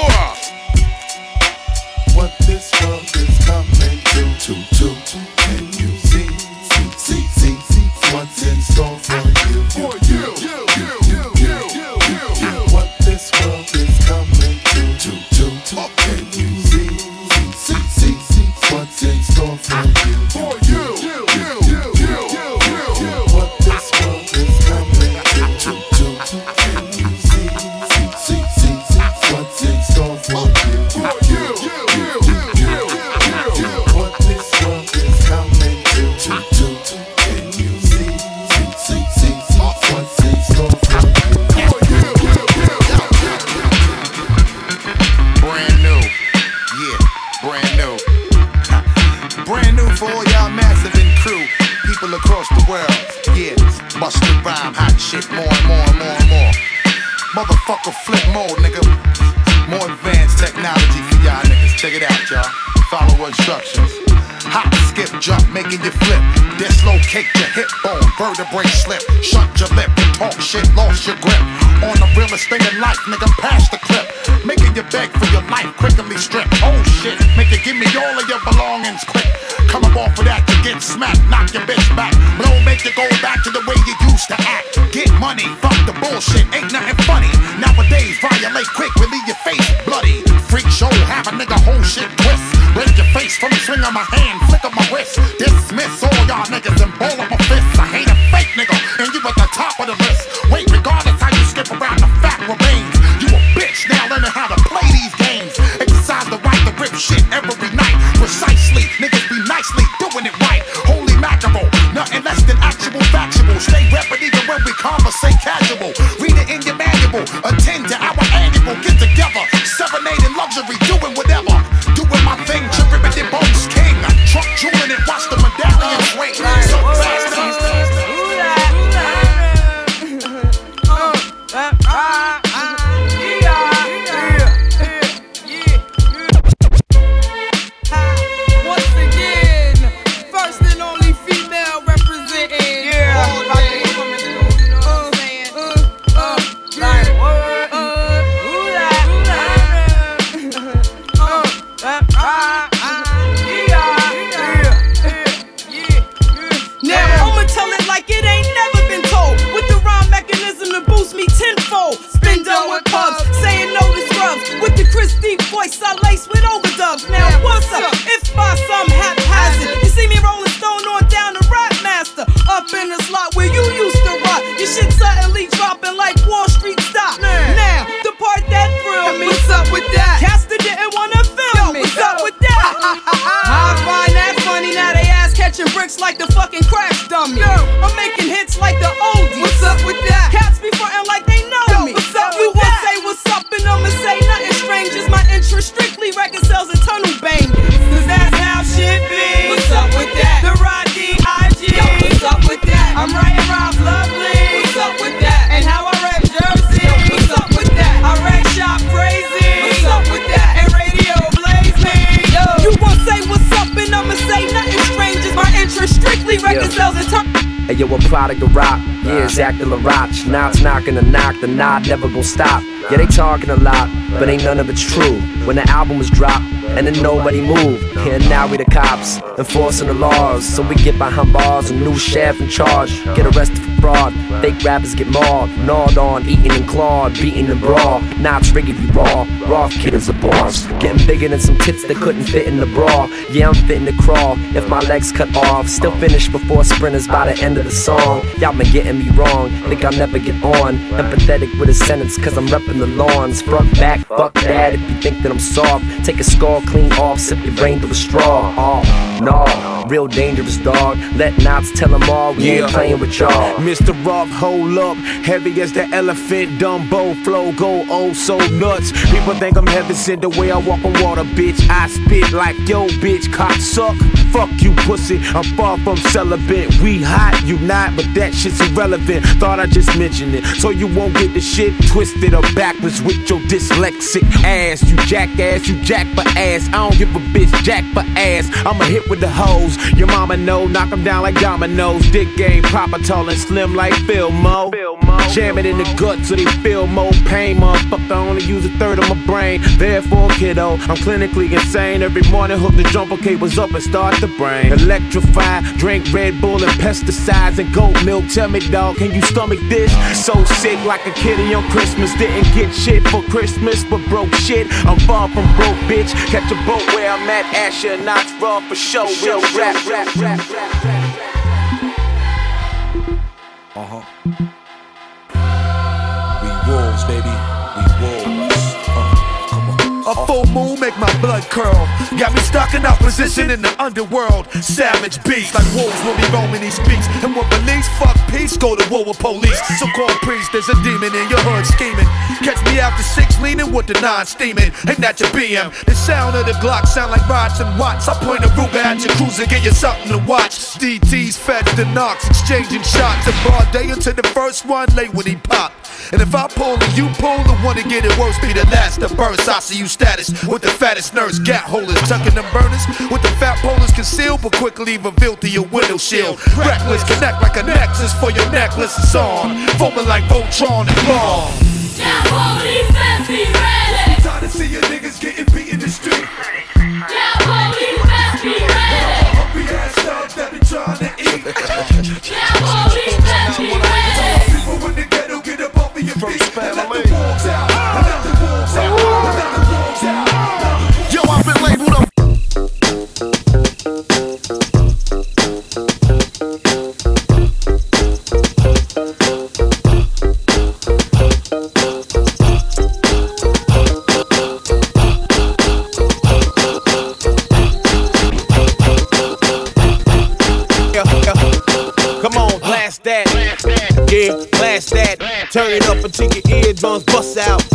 What this world is coming to, to, to. Can you see, see, see, see, see what's in store for you? What this world is coming to, to, to, to. Can you see, see, see, see, what's in store for? You, you, realest thing the nod never gon' stop. Yeah, they talking a lot, but ain't none of it true. When the album was dropped, and then nobody moved. And now we the cops, enforcing the laws. So we get behind bars, a new chef in charge. Get arrested fake rappers get mauled. Gnawed on, eaten and clawed, beaten and brawl. Now it's you raw, raw kid is a boss. Getting bigger than some tits that couldn't fit in the bra. Yeah, I'm fitting to crawl, if my legs cut off. Still finish before sprinters by the end of the song. Y'all been getting me wrong, think I'll never get on. Empathetic with a sentence, cause I'm repping the lawns. Front, back, fuck that. If you think that I'm soft, take a skull clean off, sip your brain through a straw. Ah, oh, no, real dangerous dog. Let Nottz tell them all, we ain't playing with y'all. Mr. Rock, hold up. Heavy as the elephant, Dumbo, flow, go oh so nuts. People think I'm heaven sent the way I walk on water, bitch. I spit like yo, bitch, cock suck. Fuck you, pussy. I'm far from celibate. We hot, you not, but that shit's irrelevant. Thought I just mentioned it. So you won't get the shit twisted or backwards with your dyslexic ass. You jackass, you jack for ass. I don't give a bitch jack for ass. I'ma hit with the hoes. Your mama know, knock 'em down like dominoes. Dick game, proper tall and slim like Phil Mo. Jam it in the gut so they feel more pain. Motherfucker, I only use a third of my brain. Therefore, kiddo, I'm clinically insane. Every morning, hook the jumper cables up and start the brain. Electrify, drink Red Bull and pesticides and goat milk. Tell me, dog, can you stomach this? So sick like a kitty on Christmas. Didn't get shit for Christmas, but broke shit. I'm far from broke, bitch. Catch a boat where I'm at. Nottz raw for show. Real rap, rap, rap, rap, rap. Uh huh. Wolves, baby. We wolves. Uh, a full moon make my blood curl. Got me stuck in opposition in the underworld. Savage beats like wolves will be roaming these beats. And what police fuck peace, go to war with police. So called priest, there's a demon in your hood scheming. Catch me after six leaning with the nine steaming. Ain't that your BM? The sound of the Glock sound like rods and watts. I point a Ruger at your cruiser, get you something to watch. DTs, feds, the knocks, exchanging shots. A broad day until the first one late when he pop. And if I pull and you pull, the one to get it worse be the last to burst. I see you status with the fattest nurse, gap holders, tucking them burners with the fat polars concealed, but quickly revealed through your window shield. Reckless, connect like a nexus for your necklace is on, foaming like Voltron and bomb. Time to see your niggas getting beat in the street. Hungry ass thugs that be trying to eat. People Turn it up until your eardrums bust out.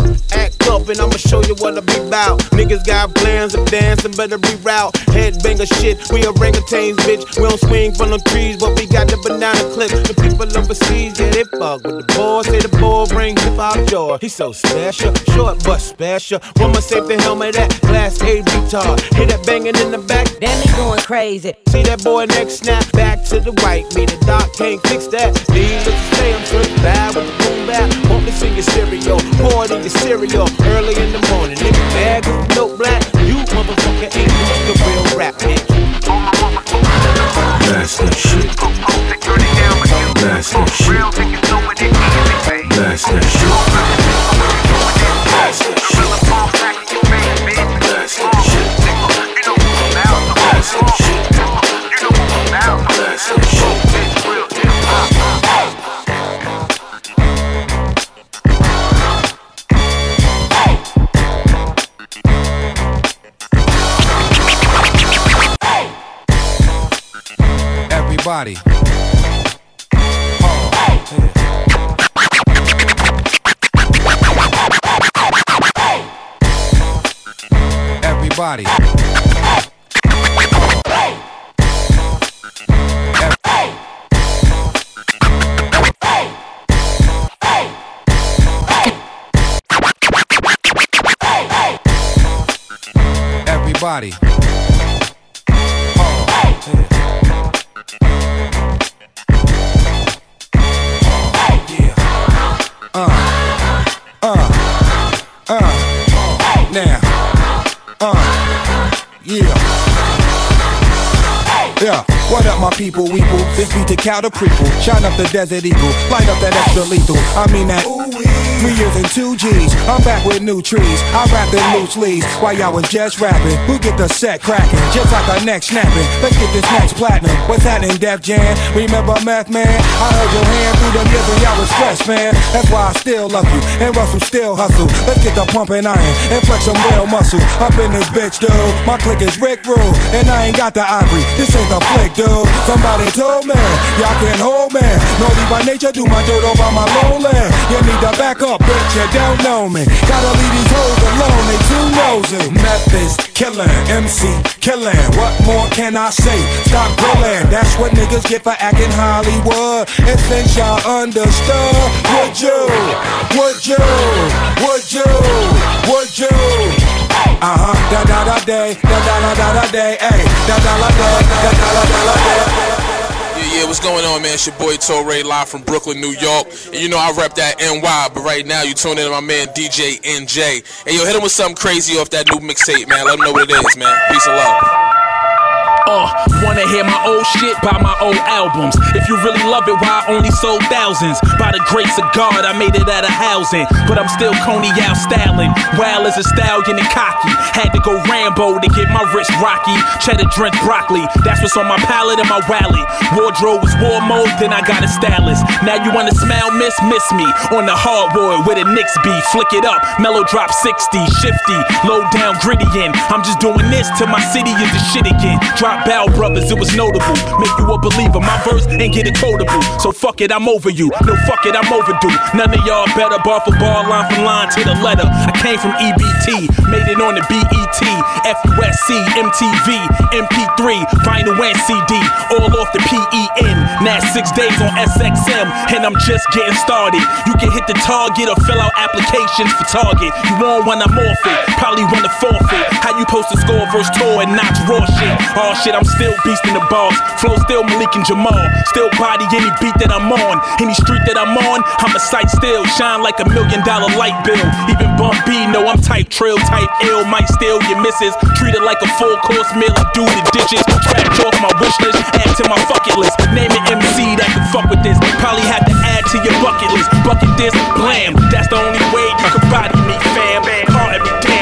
And I'ma show you what I be about. Niggas got plans of dancing, better reroute. Headbanger shit, we orangutans, bitch. We don't swing from the trees, but we got the banana clip. The people overseas, yeah, they fuck with the boy. Say the boy brings hip hop joy. He's so special, short but special. Woman save the helmet, that glass A retard. Hear that banging in the back? Damn, he going crazy. See that boy next snap back to the right. Me, the doc can't fix that. Needless to say, I'm certified with the boom bap. This in your stereo, pour it in your cereal early in the morning. Nigga, bag of no black. You motherfucker ain't used to real rap, bitch. That's the shit. That's that shit. That's that shit. That's that shit. That's the shit. Everybody. Everybody. Everybody. Yeah. Yeah, what up, my people, weeple? This beat to cow the prequel. Shine up the desert eagle, light up that extra lethal. I mean that. Three years and two G's. I'm back with new trees. I rap in loose leaves while y'all was just rapping. Who get the set cracking? Just like our neck snapping. Let's get this next platinum. What's happening, Def Jam? Remember Math Man? I heard your hand through the when y'all was stressed, man. That's why I still love you. And Russell still hustle. Let's get the pumping iron and flex some real muscle. Up in this bitch, dude. My click is Rick Rule. And I ain't got the ivory. This ain't the flick, dude. Somebody told me, y'all can hold me. Naughty by nature, do my dirt over my lowland. You need to back up, bitch, you don't know me. Gotta leave these hoes alone, they too nosy. Memphis, killing, MC, killing. What more can I say? Stop grilling, that's what niggas get for acting Hollywood. And since y'all understood, would you, would you, would you, would you? Uh huh, da da da day, da da da da da day, da da da da da da da da day. Yeah, what's going on, man? It's your boy Torae live from Brooklyn, New York. And you know I rep that NY, but right now you tune in to my man DJ Enjay. Hey, yo, hit him with something crazy off that new mixtape, man. Let him know what it is, man. Peace and love. Uh, wanna hear my old shit? Buy my old albums. If you really love it, why I only sold thousands? By the grace of God, I made it out of housing. But I'm still Coney out styling. Wild as a stallion and cocky. Had to go Rambo to get my wrist rocky. Cheddar drenched broccoli. That's what's on my palate and my wallet. Wardrobe was war mode, then I got a stylist. Now you wanna smile, miss, miss me. On the hardwood with a Knicks beat. Flick it up, mellow drop 60, shifty, low down, gritty in. I'm just doing this till my city is the shit again. Drop Bow Brothers, it was notable. Make you a believer, my verse ain't get it quotable. So fuck it, I'm over you. No, fuck it, I'm overdue. None of y'all better bar for bar, line for line to the letter. I came from EBT, made it on the BET, FUSC, MTV, MP3, vinyl and CD, all off the PEN. Now six days on SXM, and I'm just getting started. You can hit the target or fill out applications for Target. You want one, I'm off it. Probably want to forfeit. How you post to score versus tour and not raw shit? All shit, I'm still beasting the bars. Flow still Malik and Jamal. Still body any beat that I'm on. Any street that I'm on, I'm a sight still. Shine like a million dollar light bill. Even Bump B know I'm type trill, type ill. Might steal your misses. Treat it like a full course meal. I do the dishes. Scratch off my wish list. Add to my bucket list. Name an MC that can fuck with this. Probably have to add to your bucket list. Bucket this, blam. That's the only way you can body me, fam. Pardon me, damn,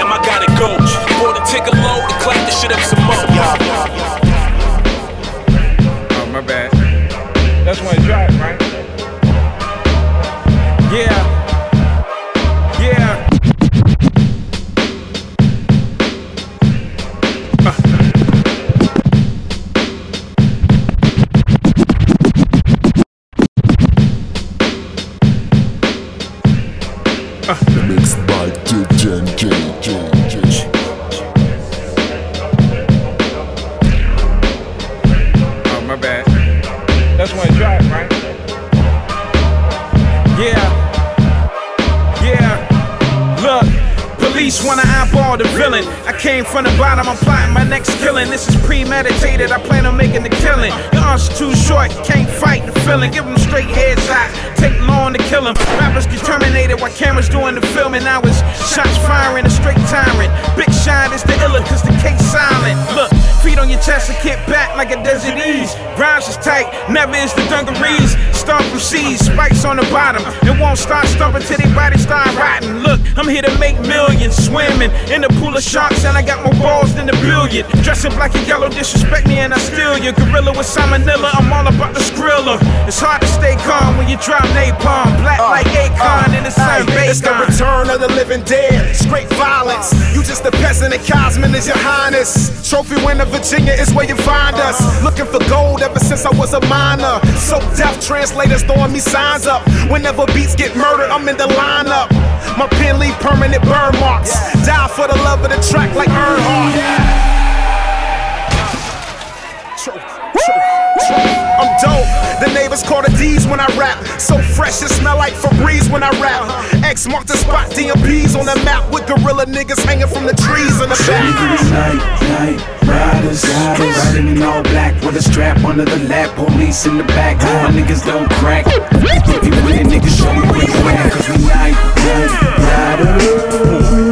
wanna eyeball the villain. I came from the bottom, I'm plotting my next killing. This is premeditated, I plan on making the killing. Your arms too short, can't fight the feeling. Give them straight headshots, take long to kill them. Rappers get terminated while cameras doing the filming. I was shots firing, a straight tyrant. Big shine is the iller, cause the case silent. Look, feet on your chest and kick back like a desert ease. Rhymes is tight, never is the dungarees. Start from seeds, spikes on the bottom. It won't start stumping till they body start rotting. Look, I'm here to make millions. Swimming in the pool of sharks, and I got more balls than a billion. Dressing black and yellow, disrespect me, and I steal you. Gorilla with salmonella, I'm all about the skrilla. It's hard to stay calm when you drop napalm. Black uh, like Akon in the uh, sun, It's the return of the living dead. Straight violence. You just a peasant and Cosmin is your highness. Trophy winner Virginia is where you find us. Looking for gold ever since I was a minor. So deaf translators throwing me signs up. Whenever beats get murdered, I'm in the lineup. My pen leave permanent burn marks. Die for the love of the track like Earnhardt. I'm dope. The neighbors call the D's when I rap. So fresh, it smell like Febreze when I rap. X marked the spot, DMPs on the map with gorilla niggas hanging from the trees in the back. Night, night, riders, riders, riding in all black with a strap under the lap, police in the back. My niggas don't crack. If you with it, niggas show me where you at, cause we night, night, riders.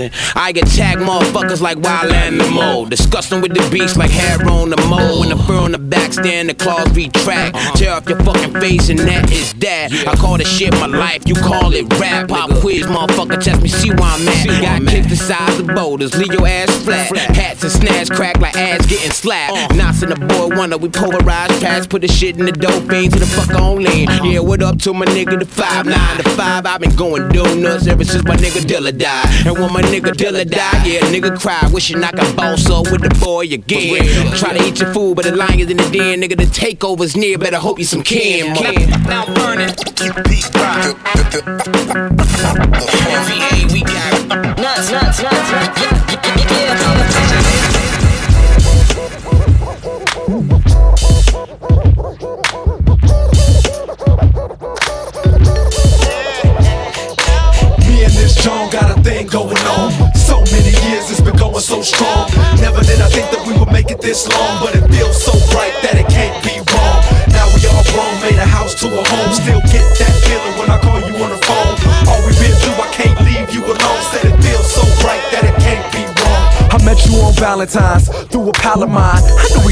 I attack motherfuckers like wild animal. Disgusting with the beast like hair on the mole. When the fur on the back stand, the claws retract. Tear off your fucking face, and that is that. I call this shit my life, you call it rap. Pop quiz, motherfucker, test me, see where I'm at. Got kicks the size of boulders, leave your ass flat. Hats and snares crack like ass getting slapped. Nottz in the boy wonder, we pulverize tracks, put the shit in the dope fiend to the fuck on lean. Yeah, what up to my nigga, the 5 9 to 5, I've been going donuts ever since my nigga Dilla died. And when my nigga Dilla died, yeah, nigga cried, wishing I could boss up with the boy again. Try to eat your food, but the lions in the den, nigga, the takeover's near. Better hope you some kin. Now burning. VA, Valentine's through a pal of mine.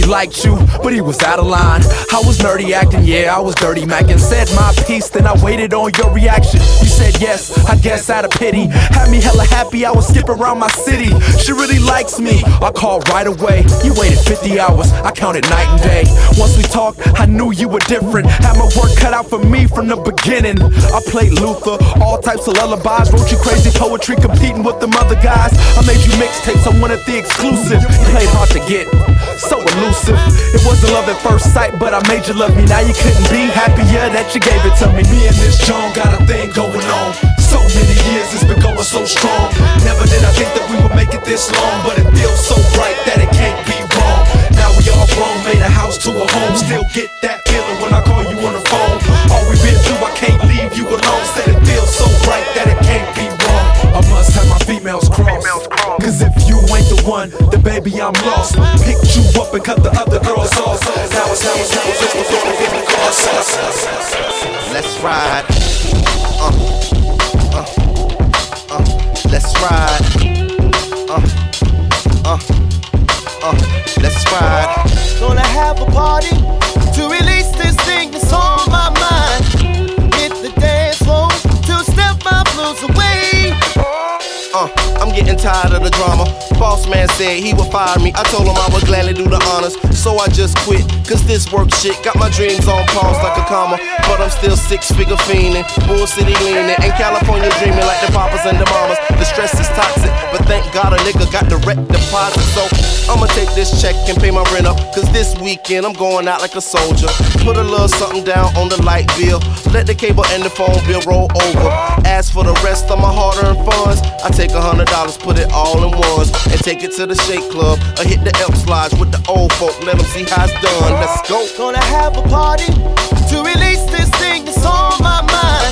Liked you, but he was out of line. I was nerdy acting, yeah, I was dirty macking. Said my piece, then I waited on your reaction. You said yes, I guess out of pity. Had me hella happy, I was skip around my city. She really likes me. I called right away. You waited 50 hours, I counted night and day. Once we talked, I knew you were different. Had my work cut out for me from the beginning. I played Luther, all types of lullabies. Wrote you crazy poetry, competing with them other guys. I made you mixtapes, I wanted the exclusive. You played hard to get, so elusive. It wasn't love at first sight, but I made you love me. Now you couldn't be happier that you gave it to me. Me and this John got a thing going on. So many years it's been going so strong. Never did I think that we would make it this long, but it feels so right that it can't be wrong. Now we all grown, made a house to a home. Still get that feeling when I call you on the phone. Cause if you ain't the one, then baby I'm lost. Picked you up and cut the other girls off. Now it's, now it's, now it's, just gonna get me caught. Let's ride. Uh, uh, uh, let's ride. Uh, uh, uh, let's ride. Gonna have a party getting tired of the drama. Boss man said he would fire me. I told him I would gladly do the honors. So I just quit. Cause this work shit got my dreams on pause like a comma. But I'm still six figure fiending. Bull City leaning. And California dreaming like the papas and the mamas. The stress is toxic. But thank God a nigga got direct deposit. So I'ma take this check and pay my rent up. Cause this weekend I'm going out like a soldier. Put a little something down on the light bill. Let the cable and the phone bill roll over. As for the rest of my hard earned funds, I take a hundred dollars, put it all in ones, and take it to the shake club. Or hit the Elk slides with the old folk, let them see how it's done. Let's go. Gonna have a party to release this thing that's on my mind.